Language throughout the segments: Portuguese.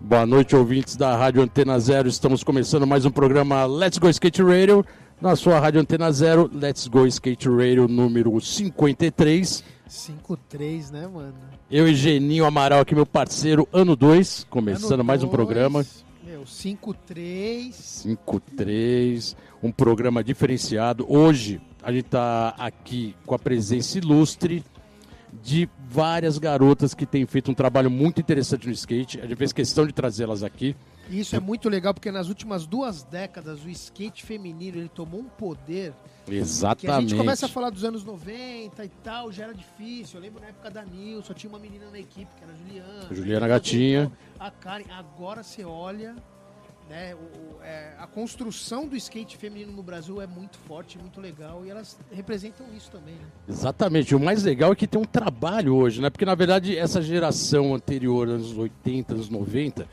Boa noite, ouvintes da Rádio Antena Zero. Estamos começando mais um programa Let's Go Skate Radio. Na sua Rádio Antena Zero, Let's Go Skate Radio número 53. 53, né, mano? Eu e Geninho Amaral aqui, meu parceiro, ano 2, começando Ano mais um dois, programa. Meu, 53. 53, um programa diferenciado. Hoje a gente está aqui com a presença ilustre de várias garotas que têm feito um trabalho muito interessante no skate. A gente fez questão de trazê-las aqui. E isso é muito legal porque nas últimas duas décadas o skate feminino ele tomou um poder que a Exatamente. gente começa a falar dos anos 90 e tal, já era difícil. Eu lembro na época da Nil, só tinha uma menina na equipe, que era a Juliana. Juliana Gatinha. A Karen. Agora você olha, né, o- o- é, a construção do skate feminino no Brasil é muito forte, muito legal. E elas representam isso também, né? Exatamente. O mais legal é que tem um trabalho hoje, né? Porque na verdade essa geração anterior, anos 80, anos 90,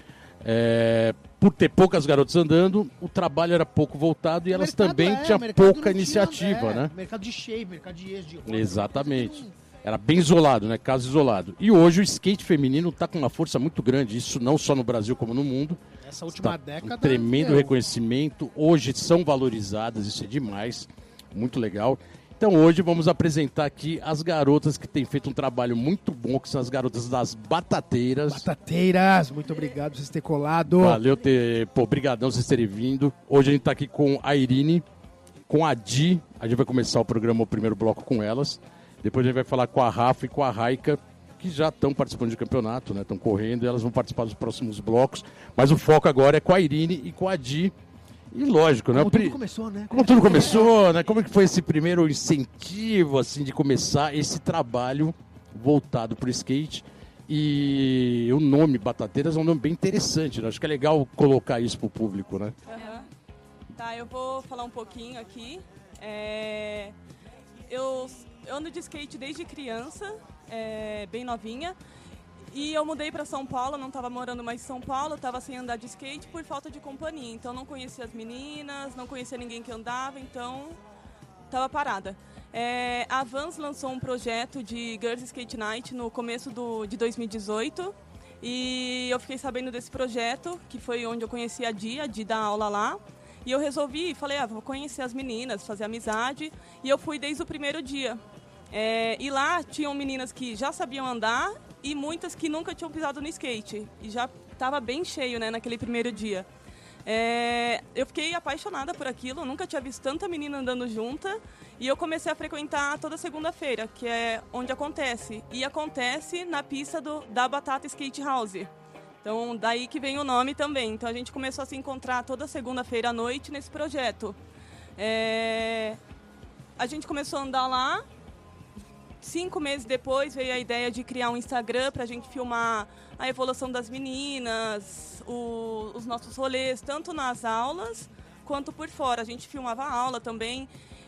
é, por ter poucas garotas andando, o trabalho era pouco voltado e O elas também é, tinham pouca tinha- iniciativa, é, né? Mercado de shape, mercado de ex, de roda, Exatamente. Era bem isolado, né? Caso isolado. E hoje o skate feminino está com uma força muito grande, isso não só no Brasil como no mundo. Essa última Tá década. um tremendo meu, reconhecimento. Hoje são valorizadas, isso é demais. Muito legal. Então hoje vamos apresentar aqui as garotas que têm feito um trabalho muito bom, que são as garotas das batateiras. Batateiras, muito obrigado por vocês terem colado. Valeu ter. Pô, brigadão vocês terem vindo. Hoje a gente tá aqui com a Irine, com a Di. A gente vai começar o programa, o primeiro bloco com elas. Depois a gente vai falar com a Rafa e com a Raika, que já estão participando de campeonato, né? Estão correndo e elas vão participar dos próximos blocos. Mas o foco agora é com a Irine e com a Di. E lógico, né? Como o tudo começou, né? como tudo começou, né? Como é que foi esse primeiro incentivo, assim, de começar esse trabalho voltado para o skate? E o nome Batateiras é um nome bem interessante, né? Acho que é legal colocar isso pro público, né? Aham. Tá, eu vou falar um pouquinho aqui. É, Eu, eu ando de skate desde criança, é, bem novinha. E eu mudei para São Paulo, não estava morando mais em São Paulo, estava sem andar de skate por falta de companhia. Então não conhecia as meninas, não conhecia ninguém que andava, então estava parada. É, a Vans lançou um projeto de Girls Skate Night no começo do, de 2018 e eu fiquei sabendo desse projeto, que foi onde eu conheci a Di, a Di dá aula lá. E eu resolvi, falei, ah, vou conhecer as meninas, fazer amizade. E eu fui desde o primeiro dia. É, e lá tinham meninas que já sabiam andar e muitas que nunca tinham pisado no skate. E já estava bem cheio né, naquele primeiro dia. É, eu fiquei apaixonada por aquilo, nunca tinha visto tanta menina andando junta. E eu comecei a frequentar toda segunda-feira, que é onde acontece. E acontece na pista do, da Batata Skate House. Então, daí que vem o nome também. Então, a gente começou a se encontrar toda segunda-feira à noite nesse projeto. É, A gente começou a andar lá. Cinco meses depois veio a ideia de criar um Instagram para a gente filmar a evolução das meninas, o- os nossos rolês, tanto nas aulas quanto por fora. A gente filmava a aula também.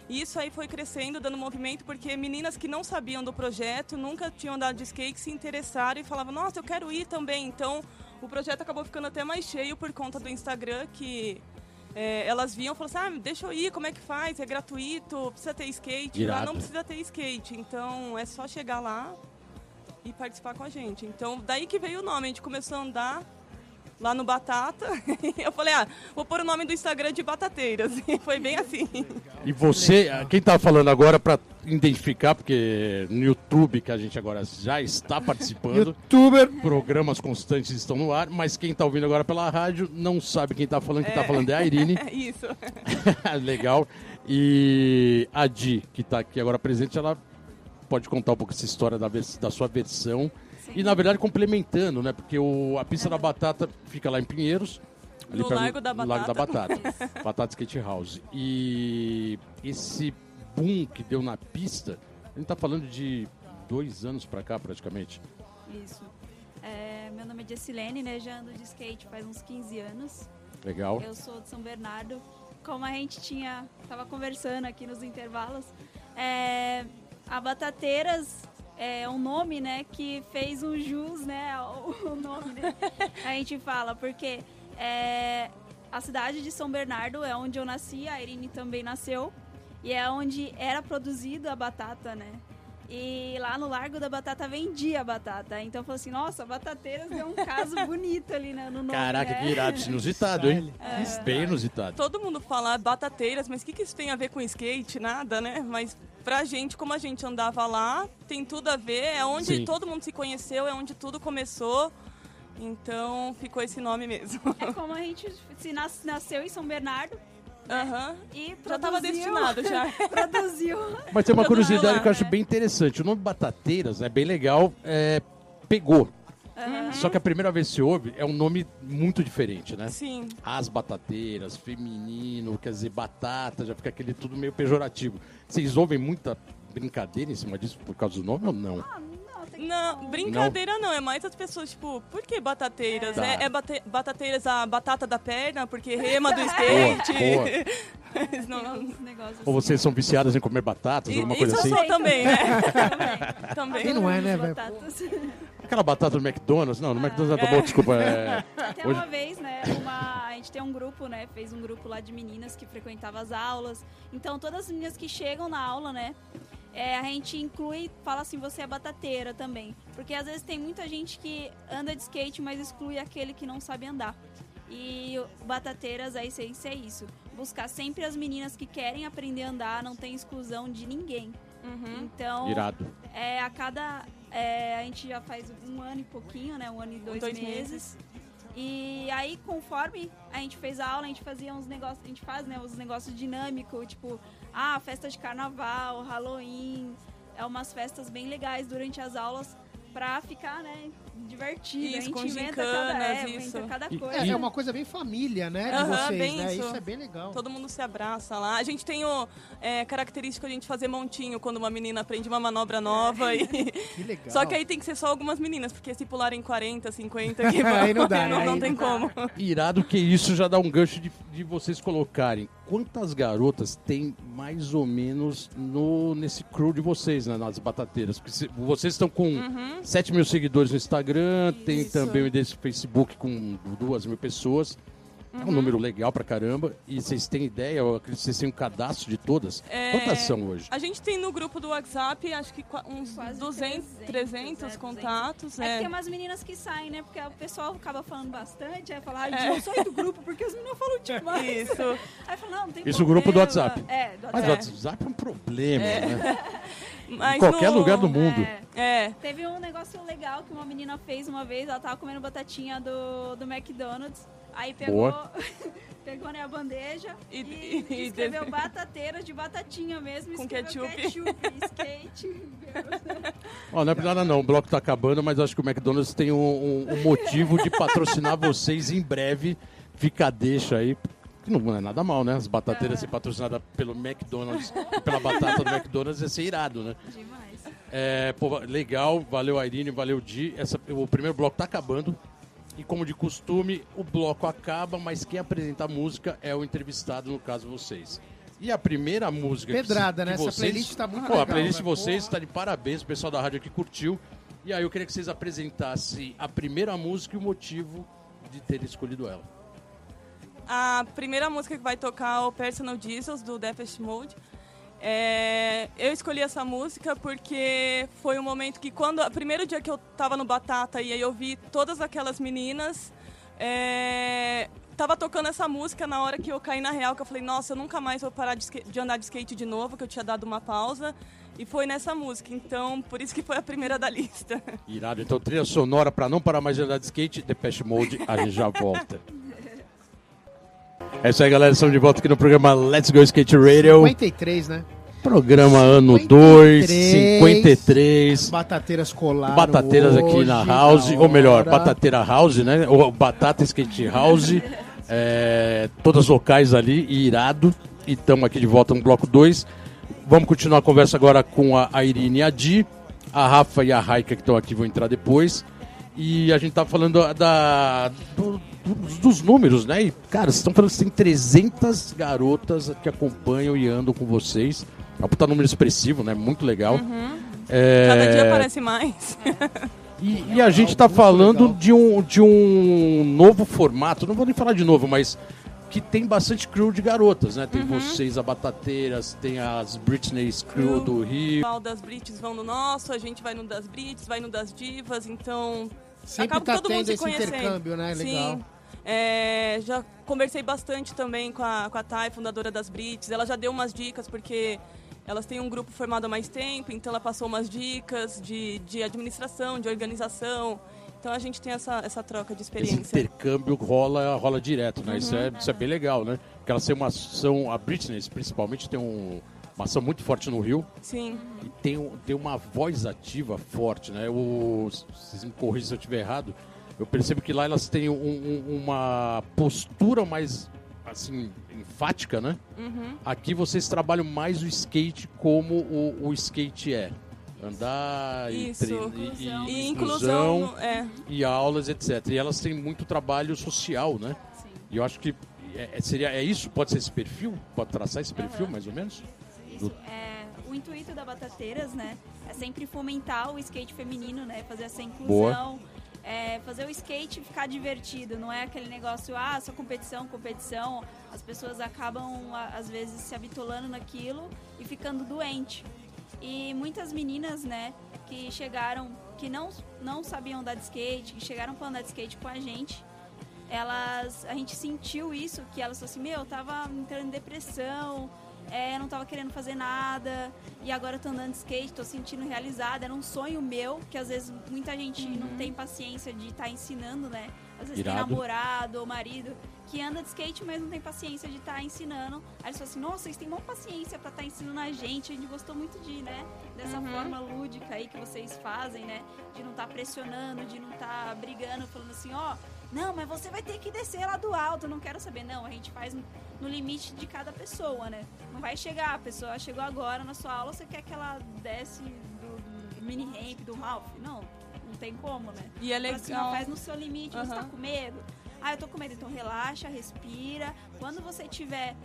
E isso aí foi crescendo, dando movimento, porque meninas que não sabiam do projeto, nunca tinham andado de skate, se interessaram e falavam, nossa, eu quero ir também. Então, o projeto acabou ficando até mais cheio por conta do Instagram, que é, elas viam e falavam assim, ah, deixa eu ir, como é que faz? É gratuito, precisa ter skate. Lá Irado. não precisa ter skate, então é só chegar lá e participar com a gente. Então, daí que veio o nome, a gente começou a andar lá no Batata. eu falei, ah, vou pôr o nome do Instagram de Batateiras. E foi bem assim. E você, quem tá falando agora para identificar, porque no YouTube que a gente agora já está participando, Youtuber. programas constantes estão no ar, mas quem tá ouvindo agora pela rádio não sabe quem tá falando, quem tá É. falando é a Irine. É isso. Legal. E a Di, que está aqui agora presente, ela pode contar um pouco essa história da, da sua versão. E, na verdade, complementando, né? Porque o, a pista da batata fica lá em Pinheiros. ali No Largo da no Largo da Batata. Batata. batata Skate House. E esse boom que deu na pista, a gente tá falando de dois anos pra cá, praticamente. Isso. É, meu nome é Jessilene, né? Já ando de skate faz uns 15 anos. Legal. Eu sou de São Bernardo. Como a gente tinha, tava conversando aqui nos intervalos, é, a Batateiras é um nome, né, que fez um jus, né, o nome, né? A gente fala, porque é, a cidade de São Bernardo é onde eu nasci, a Irine também nasceu, e é onde era produzida a batata, né? E lá no Largo da Batata vendia a batata. Então falou assim, nossa, Batateiras é um caso bonito ali né, no nome, Caraca, né? que irado, inusitado, hein? Style. Bem inusitado. Todo mundo fala batateiras, mas o que, que isso tem a ver com skate? Nada, né? Mas pra gente, como a gente andava lá, tem tudo a ver. É onde Sim. todo mundo se conheceu, é onde tudo começou. Então ficou esse nome mesmo. É como a gente se nas- nasceu em São Bernardo Aham. e Já tava produziu- destinado já. produziu. Mas tem uma curiosidade que eu acho bem interessante. O nome Batateiras é bem legal, é, pegou. Só que a primeira vez que se ouve é um nome muito diferente, né? Sim. As batateiras, feminino, quer dizer, batata, já fica aquele tudo meio pejorativo. Vocês ouvem muita brincadeira em cima disso por causa do nome ou não? Ah, não, que Não, brincadeira não. é mais as pessoas, tipo, por que batateiras? Tá. É, é bate- batateiras a batata da perna, porque rema do skate. boa. Mas não- negócios Ou assim. vocês são viciadas em comer batatas, E- alguma Isso coisa eu assim? sou também, né? Também. também. Quem não é, né, velho? Aquela batata do McDonald's? Não, no McDonald's não tá bom, desculpa. É... Até Hoje- uma vez, né, uma, a gente tem um grupo, né, fez um grupo lá de meninas que frequentavam as aulas. Então, todas as meninas que chegam na aula, né, é, a gente inclui, fala assim, você é batateira também. Porque às vezes tem muita gente que anda de skate, mas exclui aquele que não sabe andar. E batateiras, a essência é isso. Buscar sempre as meninas que querem aprender a andar, não tem exclusão de ninguém. Uhum. Então, Irado. é, a cada. é, a gente já faz um ano e pouquinho, né? Um ano e dois, Dois meses. meses. E aí, conforme a gente fez a aula, a gente fazia uns negócios, a gente faz, né, uns negócios dinâmicos, tipo, ah, festa de carnaval, Halloween, é umas festas bem legais durante as aulas pra ficar, né, divertido. Isso, a gente com inventa cada, é, inventa isso. cada coisa. É, é uma coisa bem família, né, de Aham, vocês, bem né? isso. Isso é bem legal. Todo mundo se abraça lá. A gente tem o é, característico de a gente fazer montinho quando uma menina aprende uma manobra nova. E... Que legal. Só que aí tem que ser só algumas meninas, porque se pularem 40, 50, que Aí não dá, né? não, Aí não não tem dá. como. Irado que isso já dá um gancho de, de vocês colocarem. Quantas garotas tem mais ou menos no, nesse crew de vocês, né, nas batateiras? Porque se- vocês estão com 7 mil seguidores no Instagram, tem Uhum. Isso. também o desse Facebook com 2 mil pessoas. É Uhum. um número legal pra caramba. E vocês têm ideia, eu acredito que vocês têm um cadastro de todas. É, Quantas são hoje? A gente tem no grupo do WhatsApp, acho que uns Quase 200, 300, 300 é, contatos. É que É. tem umas meninas que saem, né? Porque o pessoal acaba falando bastante, aí fala, ah, eu saí do grupo porque as meninas falam demais. Isso. Aí fala, não, não tem Isso o grupo do. WhatsApp. É, do Mas o WhatsApp. WhatsApp é um problema, né? Mas Em qualquer no- lugar do mundo. É. É. Teve um negócio legal que uma menina fez uma vez, ela tava comendo batatinha do, do McDonald's, aí pegou, pegou né, a bandeja E- e, e- escreveu batateiras de batatinha mesmo, Com ketchup. ketchup, skate. Ó, não é por nada não, o bloco tá acabando, mas acho que o McDonald's tem um, um- um motivo de patrocinar vocês em breve. Fica a deixa aí. Que não é nada mal, né? As batateiras ser patrocinadas pelo McDonald's pela batata do McDonald's ia ser irado, né? Demais. É, pô, legal, valeu a Irine, valeu Di. Essa, o primeiro bloco tá acabando. E como de costume, o bloco acaba, mas quem apresenta a música é o entrevistado, no caso vocês. E a primeira música que- Pedrada, que né? Essa vocês... playlist tá muito Pô, legal. a playlist de né? vocês Porra. está de parabéns, o pessoal da rádio aqui curtiu. E aí eu queria que vocês apresentassem a primeira música e o motivo de ter escolhido ela. A primeira música que vai tocar é o Personal Jesus, do Depeche Mode. É, eu escolhi essa música porque foi um momento que quando... O primeiro dia que eu tava no Batata e aí eu vi todas aquelas meninas... É, tava tocando essa música na hora que eu caí na real, que eu falei, nossa, eu nunca mais vou parar de, de andar de skate de novo, que eu tinha dado uma pausa. E foi nessa música, então por isso que foi a primeira da lista. Irado. Então, trilha sonora para não parar mais de andar de skate, Depeche Mode, a gente já volta. É isso aí, galera. Estamos de volta aqui no programa Let's Go Skate Radio. 53, né? Programa ano 53. 2, 53. Batateiras colaram Batateiras aqui na House, ou melhor. Batateira House, né? Ou Batata Skate House. é, todas locais ali, irado. E estamos aqui de volta no bloco 2. Vamos continuar a conversa agora com a a Irine e a Di. A Rafa e a Raika que estão aqui vão entrar depois. E a gente tá falando da, do- dos, números, né? E, cara, vocês estão falando que tem 300 garotas que acompanham e andam com vocês. É um puta número expressivo, né? Muito legal. É, Cada dia aparece mais. e, e a gente está falando de um, de um novo formato, não vou nem falar de novo, mas que tem bastante crew de garotas, né? Uhum. Tem vocês, a Batateiras, tem as Britney's crew do Rio. O das Brits vão no nosso, a gente vai no das Brits, vai no das Divas, então Sempre acaba tá todo mundo tendo se esse conhecendo. intercâmbio, né? Legal. Sim. É, já conversei bastante também com a, com a Thay, fundadora das Brits. Ela já deu umas dicas, porque elas têm um grupo formado há mais tempo, então ela passou umas dicas de, de administração, de organização. Então a gente tem essa, essa troca de Esse experiência. intercâmbio rola, rola direto, né? Isso, é, Uhum. isso é bem legal, né? Porque elas têm uma ação, a Britney principalmente tem um- uma ação muito forte no Rio Sim. e tem, tem uma voz ativa forte, né? O, vocês me corrigem se eu estiver errado, eu percebo que lá elas têm um- um- uma postura mais, assim, enfática, né? Uhum. Aqui vocês trabalham mais o skate como o, o skate é. Andar Isso. e- Inclusão. e E inclusão, no- é, e aulas, etc. E elas têm muito trabalho social, né? Sim. E eu acho que é, é- seria, é isso? Pode ser esse perfil? Pode traçar esse perfil, Aham. mais ou menos? Isso, é, o intuito da Batateiras, né, é sempre fomentar o skate feminino, né, fazer essa inclusão, é, fazer o skate ficar divertido, não é aquele negócio, ah, só competição, competição, as pessoas acabam, às vezes, se habitolando naquilo e ficando doente. E muitas meninas, né, que chegaram, que não, não sabiam andar de skate, que chegaram para andar de skate com a gente, elas, a gente sentiu isso, que elas falaram assim, meu, eu tava entrando em depressão, é, não tava querendo fazer nada, e agora eu tô andando de skate, tô sentindo realizada, era um sonho meu, que às vezes muita gente não tem paciência de estar ensinando, né? Às vezes tem Irado. namorado ou marido que anda de skate, mas não tem paciência de estar ensinando. Aí eles falam assim, nossa, vocês têm maior paciência pra estar ensinando a gente, a gente gostou muito de, né, dessa Uhum. forma lúdica aí que vocês fazem, né? De não estar pressionando, de não estar brigando, falando assim, ó, não, mas você vai ter que descer lá do alto, não quero saber. Não, a gente faz no- no limite de cada pessoa, né? Não vai chegar, a pessoa chegou agora na sua aula, você quer que ela desce do, do mini ramp, do Ralph? Não, não tem como, né? e é assim, legal. faz no seu limite, você tá com medo? Ah, eu tô com medo, então relaxa, respira. Quando você tiver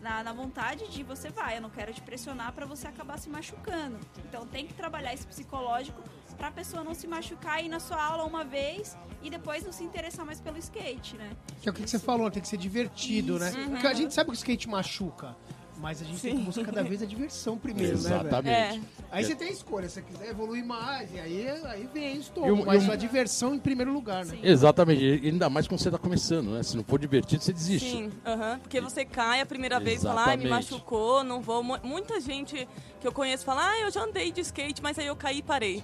na, na vontade de ir, você vai. Eu não quero te pressionar pra você acabar se machucando. Então tem que trabalhar esse psicológico pra pessoa não se machucar e ir na sua aula uma vez e depois não se interessar mais pelo skate, né? Que é o que você falou, tem que ser divertido, né? Uhum. Porque a gente sabe que o skate machuca. Mas a gente tem que Sim. buscar cada vez a diversão primeiro, né, velho? Exatamente. É, Aí você tem a escolha, se você quiser evoluir mais, e aí, aí vem isso todo. Mas e o- a diversão em primeiro lugar, né? Sim. Exatamente. E ainda mais quando você está começando, né? Se não for divertido, você desiste. Sim, aham. porque você cai a primeira vez e fala, ai, me Exatamente. machucou, não vou. Mu- Muita gente que eu conheço fala, ah, eu já andei de skate, mas aí eu caí e parei.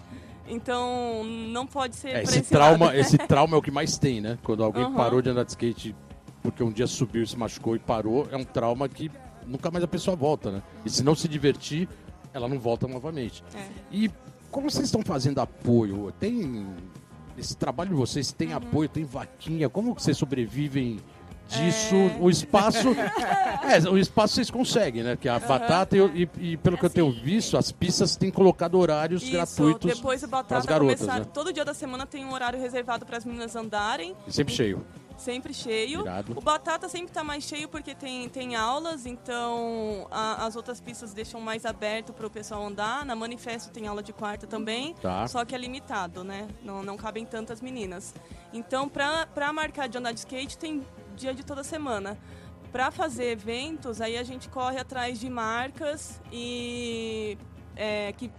Então, não pode ser É, esse, trauma, esse trauma é o que mais tem, né? Quando alguém Aham. parou de andar de skate porque um dia subiu, se machucou e parou, é um trauma que nunca mais a pessoa volta, né? E se não se divertir, ela não volta novamente. É. E como vocês estão fazendo apoio? Tem. Esse trabalho de vocês tem Uhum. apoio, tem vaquinha? Como vocês sobrevivem disso? É. O espaço. é, o espaço vocês conseguem, né? Que a batata e, e- e pelo que eu tenho visto, as pistas têm colocado horários Isso, gratuitos. depois pras Batata garotas, começar, né? todo dia da semana tem um horário reservado para as meninas andarem, E sempre cheio. Sempre cheio. Irado. O Batata sempre tá mais cheio porque tem, tem aulas, então a- as outras pistas deixam mais aberto para o pessoal andar. Na Manifesto tem aula de quarta também, Tá. só que é limitado, né? Não, não cabem tantas meninas. Então, para marcar de andar de skate, tem dia de toda semana. Para fazer eventos, aí a gente corre atrás de marcas e é, que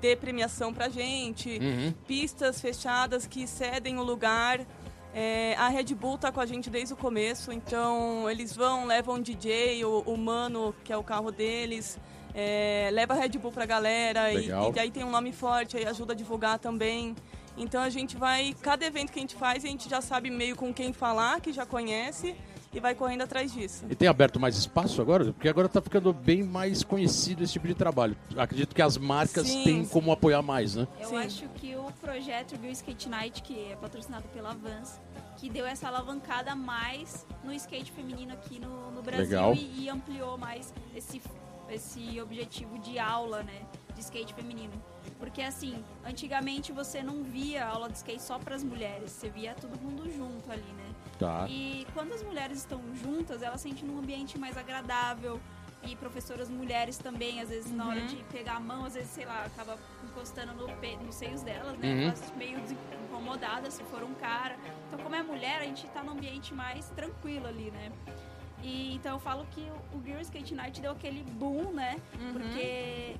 dê premiação pra gente Uhum. pistas fechadas que cedem o lugar. É, a Red Bull tá com a gente desde o começo, então eles vão, levam um DJ, o, o Mano, que é o carro deles, é, leva a Red Bull pra galera e, e daí tem um nome forte, aí ajuda a divulgar também. Então a gente vai, cada evento que a gente faz, a gente já sabe meio com quem falar, que já conhece, e vai correndo atrás disso. E tem aberto mais espaço agora? Porque agora tá ficando bem mais conhecido esse tipo de trabalho. Acredito que as marcas Sim. têm como apoiar mais, né? Eu Sim. acho que o projeto Bill Skate Night, que é patrocinado pela Vans, que deu essa alavancada mais no skate feminino aqui no, no Brasil. E, e ampliou mais esse, esse objetivo de aula, né, de skate feminino. Porque assim, antigamente você não via aula de skate só para as mulheres, você via todo mundo junto ali, né? Tá. E quando as mulheres estão juntas, elas sentem um ambiente mais agradável. E professoras mulheres também, às vezes, na hora de pegar a mão, às vezes, sei lá, acaba encostando no pe- nos seios delas, né? Uhum. Elas meio incomodadas se for um cara. Então, como é mulher, a gente tá num ambiente mais tranquilo ali, né? E então eu falo que o, o Girl Skate Night deu aquele boom, né? Uhum. Porque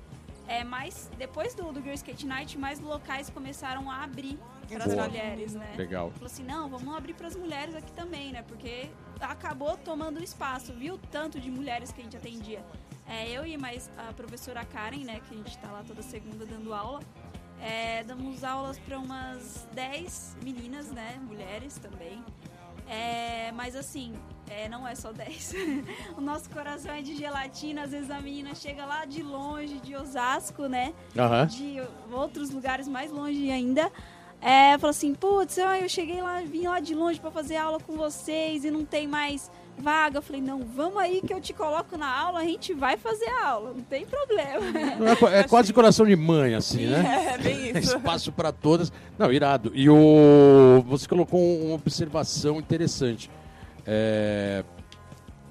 é mais depois do, do Girl Skate Night, mais locais começaram a abrir para as mulheres, né? Legal. Falou assim, não, vamos abrir para as mulheres aqui também, né? Porque acabou tomando espaço, viu? Tanto de mulheres que a gente atendia. É, eu e mais a professora Karen, né? Que a gente tá lá toda segunda dando aula. É, damos aulas para umas 10 meninas, né? Mulheres também. É, mas assim, é, não é só 10. o nosso coração é de gelatina. Às vezes a menina chega lá de longe, de Osasco, né? Aham. de outros lugares mais longe ainda. É, falou assim, putz, eu cheguei lá, vim lá de longe pra fazer aula com vocês e não tem mais vaga. Eu falei, não, vamos aí que eu te coloco na aula, a gente vai fazer a aula, não tem problema. É, qu- é quase coração de mãe, assim, né? É, bem isso. Espaço para todas. Não, irado. E o você colocou uma observação interessante. É,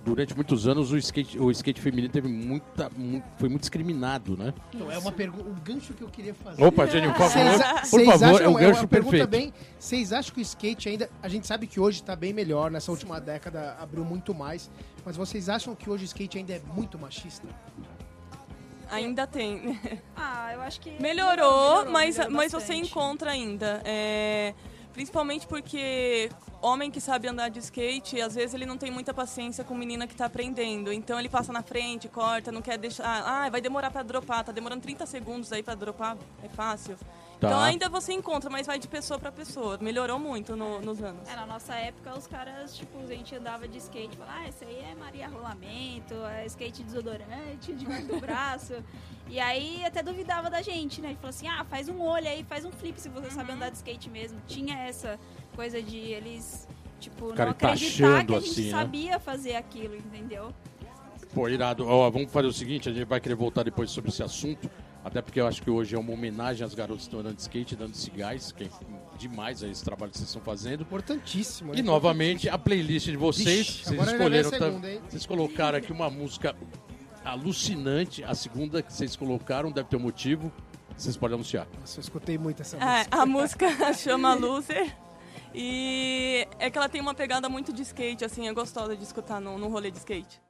durante muitos anos o skate, o skate feminino teve muita, mu- foi muito discriminado, né? Então, é uma pergunta, um gancho que eu queria fazer. Opa, Jenny, por favor, Vocês a- por favor, acham- é um uma gancho pergunta perfeito. bem. Vocês acham que o skate ainda. A gente sabe que hoje está bem melhor, nessa última década abriu muito mais. Mas vocês acham que hoje o skate ainda é muito machista? Ainda tem. ah, eu acho que. Melhorou, mas, melhorou mas você encontra ainda. É, principalmente porque homem que sabe andar de skate, às vezes ele não tem muita paciência com menina que tá aprendendo. Então ele passa na frente, corta, não quer deixar. Ah, vai demorar pra dropar, tá demorando 30 segundos aí pra dropar, é fácil. Tá. Então ainda você encontra, mas vai de pessoa pra pessoa. Melhorou muito no- nos anos. É, na nossa época, os caras, tipo, a gente andava de skate, falava, ah, esse aí é Maria Rolamento, é skate desodorante, debaixo do braço. E aí até duvidava da gente, né? Ele falou assim, ah, faz um olho aí, faz um flip se você sabe andar de skate mesmo. Tinha essa coisa de eles, tipo, não acreditar taxando que a gente assim, né? sabia fazer aquilo, entendeu? Pô, irado. Ó, vamos fazer o seguinte, a gente vai querer voltar depois sobre esse assunto, até porque eu acho que hoje é uma homenagem às garotas que estão andando de skate, dando esse gás, que é demais aí esse trabalho que vocês estão fazendo. Importantíssimo. E né? novamente a playlist de vocês, Vixe, vocês a escolheram, segunda, vocês colocaram aqui uma música alucinante, a segunda que vocês colocaram deve ter um motivo. Vocês podem anunciar. Nossa, eu escutei muito essa É, música. a música chama Loser. E é que ela tem uma pegada muito de skate, assim, é gostosa de escutar no, no rolê de skate.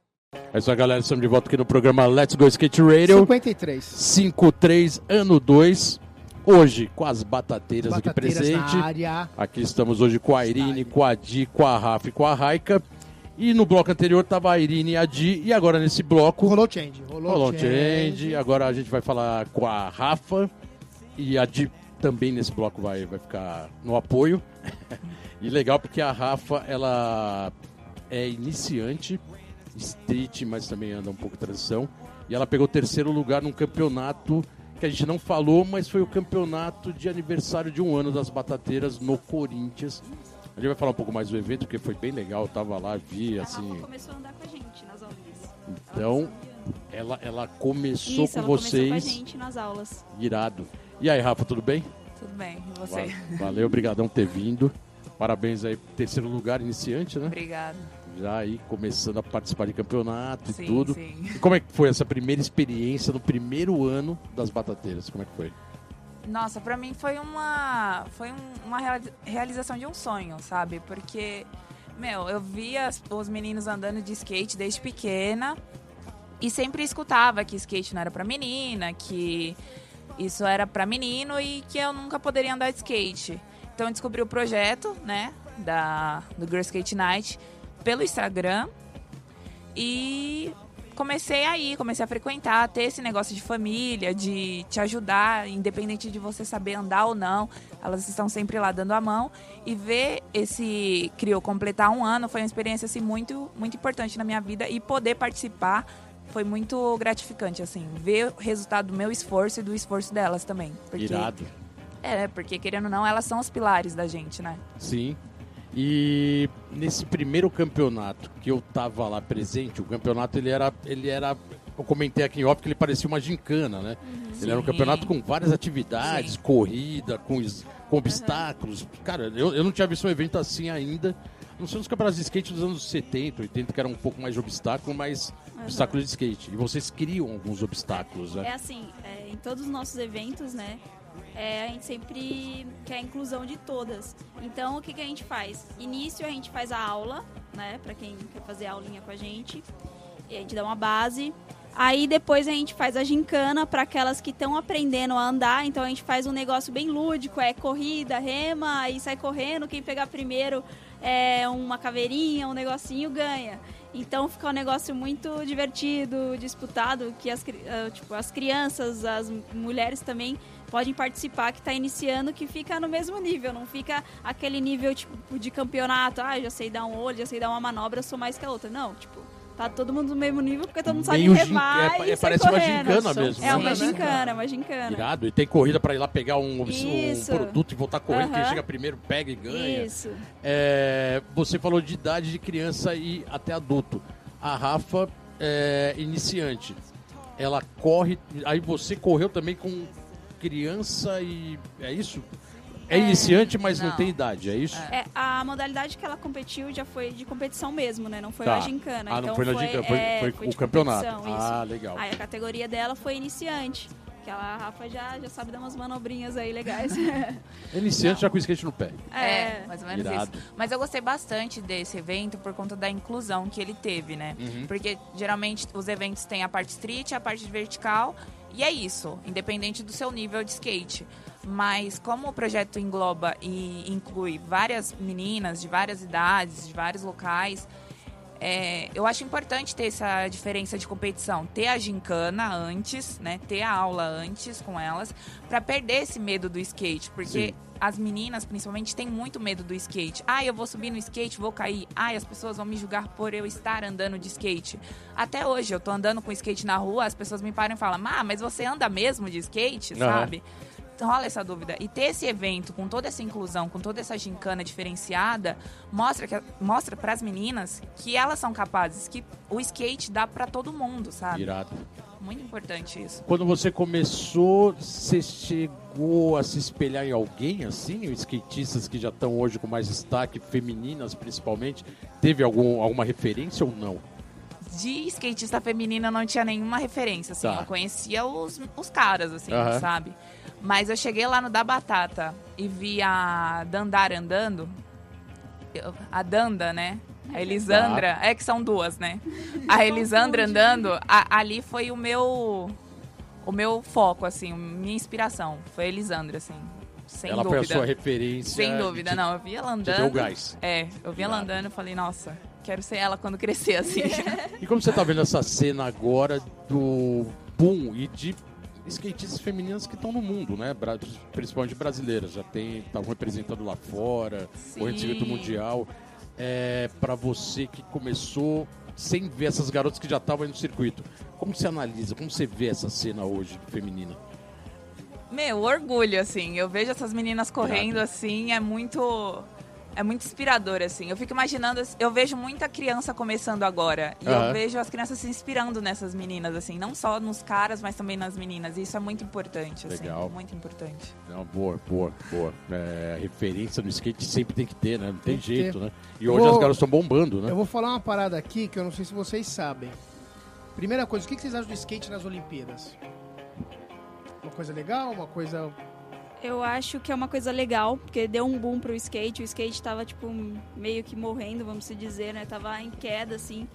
É isso aí, galera. Estamos de volta aqui no programa Let's Go Skate Radio 53. 53, ano 2. Hoje, com as batateiras, aqui presente. Aqui estamos hoje com a Irine, com a Di, com a Rafa e com a Raika. E no bloco anterior tava a Irine e a Di. E agora nesse bloco. Rolou change. Rolou, Rolou um change. Agora a gente vai falar com a Rafa. E a Di também nesse bloco vai, vai ficar no apoio. e legal porque a Rafa, ela é iniciante, street, mas também anda um pouco de transição. E ela pegou terceiro lugar num campeonato que a gente não falou, mas foi o campeonato de aniversário de um ano das batateiras no Corinthians. A gente vai falar um pouco mais do evento, porque foi bem legal, eu tava lá, vi, A assim. começou a andar com a gente nas aulas. Então, ela, ela começou Isso, com ela começou com a vocês, gente nas aulas. irado. E aí, Rafa, tudo bem? Tudo bem, e você? Va- Valeu, obrigadão por ter vindo. Parabéns aí, terceiro lugar, iniciante, né? Obrigada. Já aí começando a participar de campeonato Sim, e tudo. sim. E como é que foi essa primeira experiência no primeiro ano das batateiras? Como é que foi? Nossa, pra mim foi uma foi um- uma reali- realização de um sonho, sabe? Porque meu, eu via os meninos andando de skate desde pequena e sempre escutava que skate não era pra menina, que isso era pra menino e que eu nunca poderia andar de skate. Então eu descobri o projeto, né, da do Girl Skate Night pelo Instagram e comecei aí, comecei a frequentar, ter esse negócio de família, de te ajudar, independente de você saber andar ou não, elas estão sempre lá dando a mão e ver esse criou completar um ano foi uma experiência assim muito muito importante na minha vida e poder participar foi muito gratificante assim, ver o resultado do meu esforço e do esforço delas também, porque Irado. é, porque querendo ou não, elas são os pilares da gente, né? Sim. E nesse primeiro campeonato que eu tava lá presente, o campeonato ele era. Ele era eu comentei aqui em off que ele parecia uma gincana, né? Ele era um Sim. campeonato com várias atividades, Sim. corrida, com, com obstáculos. Cara, eu, eu não tinha visto um evento assim ainda. Não sei nos campeonatos de skate dos anos 70, 80, que era um pouco mais de obstáculo, mas obstáculos de skate. E vocês criam alguns obstáculos, É né? assim, é, em todos os nossos eventos, né? É, a gente sempre quer a inclusão de todas. Então, o que, que a gente faz? Início, a gente faz a aula, né? Pra quem quer fazer aulinha com a gente. E a gente dá uma base. Aí depois a gente faz a gincana para aquelas que estão aprendendo a andar. Então a gente faz um negócio bem lúdico, é corrida, rema, aí sai correndo. Quem pegar primeiro é uma caveirinha, um negocinho ganha. Então fica um negócio muito divertido, disputado, que as, ah, tipo, as crianças, as mulheres também podem participar, que está iniciando, que fica no mesmo nível, não fica aquele nível tipo de campeonato, ah, já sei dar um olho, já sei dar uma manobra, eu sou mais que a outra. Não, tipo, tá todo mundo no mesmo nível porque todo mundo sabe Meio gin- remar é, e é, parece uma correndo. gincana São- mesmo. É né? uma gincana, é uma gincana. Irado. E tem corrida pra ir lá pegar um, um produto e voltar correndo. Quem Aham. chega primeiro pega e ganha. Isso. É, você falou de idade de criança e até adulto. A Rafa é iniciante. Ela corre. Aí você correu também com criança e. É isso? É, É, iniciante, mas não. não. tem idade, é isso? É, a modalidade que ela competiu já foi de competição mesmo, né? Não foi Tá. uma gincana. Ah, não então foi na gincana, foi- é, foi foi o campeonato. competição, Ah, isso. legal. Aí a categoria dela foi iniciante. Que ela, a Rafa já, já sabe dar umas manobrinhas aí legais. É iniciante já com skate no pé. É, mais ou menos Irado. isso. Mas eu gostei bastante desse evento por conta da inclusão que ele teve, né? Uhum. Porque geralmente os eventos têm a parte street, a parte vertical, e é isso, independente do seu nível de skate. Mas como o projeto engloba e inclui várias meninas de várias idades, de vários locais, é, eu acho importante ter essa diferença de competição, ter a gincana antes, né, ter a aula antes com elas, para perder esse medo do skate, porque Sim. as meninas, principalmente, têm muito medo do skate. Ah, eu vou subir no skate, vou cair. Ah, as pessoas vão me julgar por eu estar andando de skate. Até hoje, eu tô andando com skate na rua, as pessoas me param e falam: "Ah, mas você anda mesmo de skate?", Aham. sabe? Rola essa dúvida. E ter esse evento com toda essa inclusão, com toda essa gincana diferenciada, mostra que mostra para as meninas que elas são capazes, que o skate dá para todo mundo, sabe? Irado. Muito importante isso. Quando você começou, você chegou a se espelhar em alguém assim? Os skatistas que já estão hoje com mais destaque, femininas principalmente. Teve algum, alguma referência ou não? De skatista feminina não tinha nenhuma referência, assim. Tá. Eu conhecia os, os caras, assim, Aham. sabe? Mas eu cheguei lá no Da Batata e vi a Dandara andando. A Danda, né? A Elisandra. É que são duas, né? A Elisandra andando, a- ali foi o meu. O meu foco, assim, minha inspiração. Foi a Elisandra, assim. Sem Ela dúvida. foi a sua referência. Sem dúvida, te- não. Eu vi ela Te andando. deu gás. É, eu vi ela andando e falei, nossa, quero ser ela quando crescer, assim. E como você tá vendo essa cena agora do boom e de skatistas femininas que estão no mundo, né? Principalmente brasileiras. Já tem, estavam representando lá fora, Sim. o circuito mundial. É, para você que começou sem ver essas garotas que já estavam no circuito, como você analisa, como você vê essa cena hoje feminina? Meu, orgulho, assim. Eu vejo essas meninas correndo assim, é muito. É muito inspirador, assim. Eu fico imaginando, eu vejo muita criança começando agora. E Aham. eu vejo as crianças se inspirando nessas meninas, assim. Não só nos caras, mas também nas meninas. E isso é muito importante, assim. Legal. Muito importante. Não, boa, boa, boa. É, referência no skate sempre tem que ter, né? Não tem, Tem jeito, ter. né? E hoje Vou- as garotas estão bombando, né? Eu vou falar uma parada aqui que eu não sei se vocês sabem. Primeira coisa, o que que vocês acham do skate nas Olimpíadas? Uma coisa legal, uma coisa. Eu acho que é uma coisa legal, porque deu um boom pro skate. O skate tava, tipo, meio que morrendo, vamos dizer, né? Tava em queda, assim.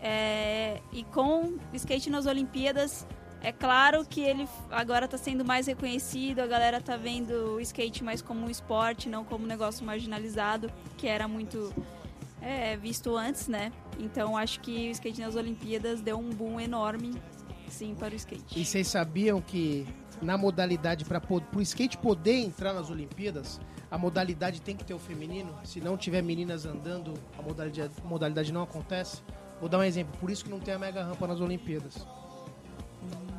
É, E com o skate nas Olimpíadas, é claro que ele agora tá sendo mais reconhecido, a galera tá vendo o skate mais como um esporte, não como um negócio marginalizado, que era muito é, visto antes, né? Então acho que o skate nas Olimpíadas deu um boom enorme, sim, para o skate. E vocês sabiam que na modalidade para o skate poder entrar nas Olimpíadas, a modalidade tem que ter o feminino. Se não tiver meninas andando, a modalidade, a modalidade não acontece. Vou dar um exemplo. Por isso que não tem a mega rampa nas Olimpíadas.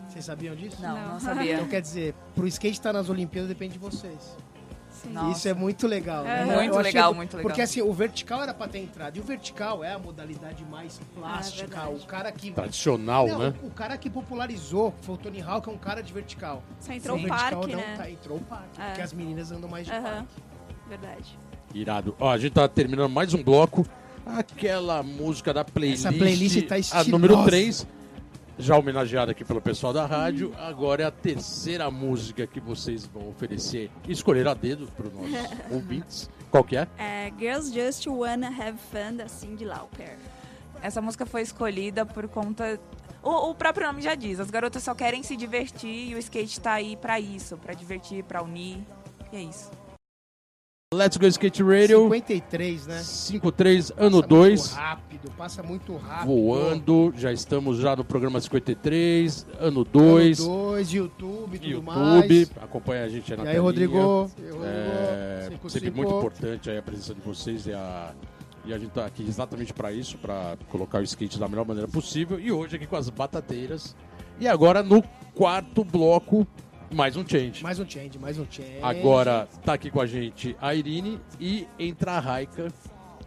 Vocês sabiam disso? Não, Não. não, sabia. Então quer dizer, pro skate estar nas Olimpíadas depende de vocês. Sim. Nossa. Isso é muito legal. né? É. Eu Muito achei- legal, muito legal. Porque assim, o vertical era pra ter entrado. E o vertical é a modalidade mais Ah, plástica. verdade. o cara que. Tradicional, Não, né? o cara que popularizou foi o Tony Hawk, é um cara de vertical. Só entrou o o vertical parque, não né? tá, entrou o parque. É. Porque as meninas andam mais de Aham. parque. Verdade. Irado. Ó, a gente tá terminando mais um bloco. Aquela música da playlist. Essa playlist tá A estilosa. número 3. Já homenageada aqui pelo pessoal da rádio. Agora é a terceira música que vocês vão oferecer. Escolher a dedo para os nossos ouvintes. Qual que é? É Girls Just Wanna Have Fun, da Cyndi Lauper. Essa música foi escolhida por conta. O, o próprio nome já diz, as garotas só querem se divertir e o skate tá aí pra isso, pra divertir, pra unir. E é isso. Let's Go Skate Radio 53, né? 53, ano Passa 2. Muito rápido, passa muito rápido. Voando, já estamos já no programa 53, ano Ano 2. 2, YouTube, tudo YouTube, mais. acompanha a gente aí na E aí. Rodrigo? E aí, Rodrigo? É, Cinco, sempre muito importante a presença de vocês e a, e a gente tá aqui exatamente para isso, para colocar o skate da melhor maneira possível. E hoje aqui com as batateiras. E agora no quarto bloco, mais um change. Mais um change, mais um change. Agora tá aqui com a gente a Irine e entra a Raika.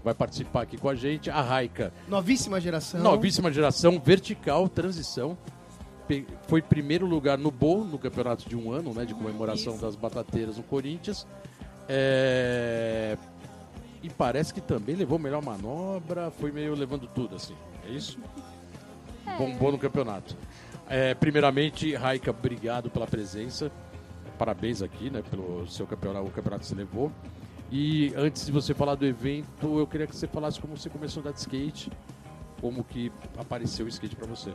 Vai participar aqui com a gente. A Raika, Novíssima geração. novíssima geração, vertical, transição. Pe- Foi primeiro lugar no BOL, no campeonato de um ano, né? De comemoração das batateiras no Corinthians. É, E parece que também levou melhor manobra, foi meio levando tudo, assim. É isso? Bombou no campeonato. É, primeiramente, Raika, obrigado pela presença. Parabéns aqui, né, pelo seu campeonato, o campeonato que você levou. E antes de você falar do evento, eu queria que você falasse como você começou a andar de skate, como que apareceu o skate pra você.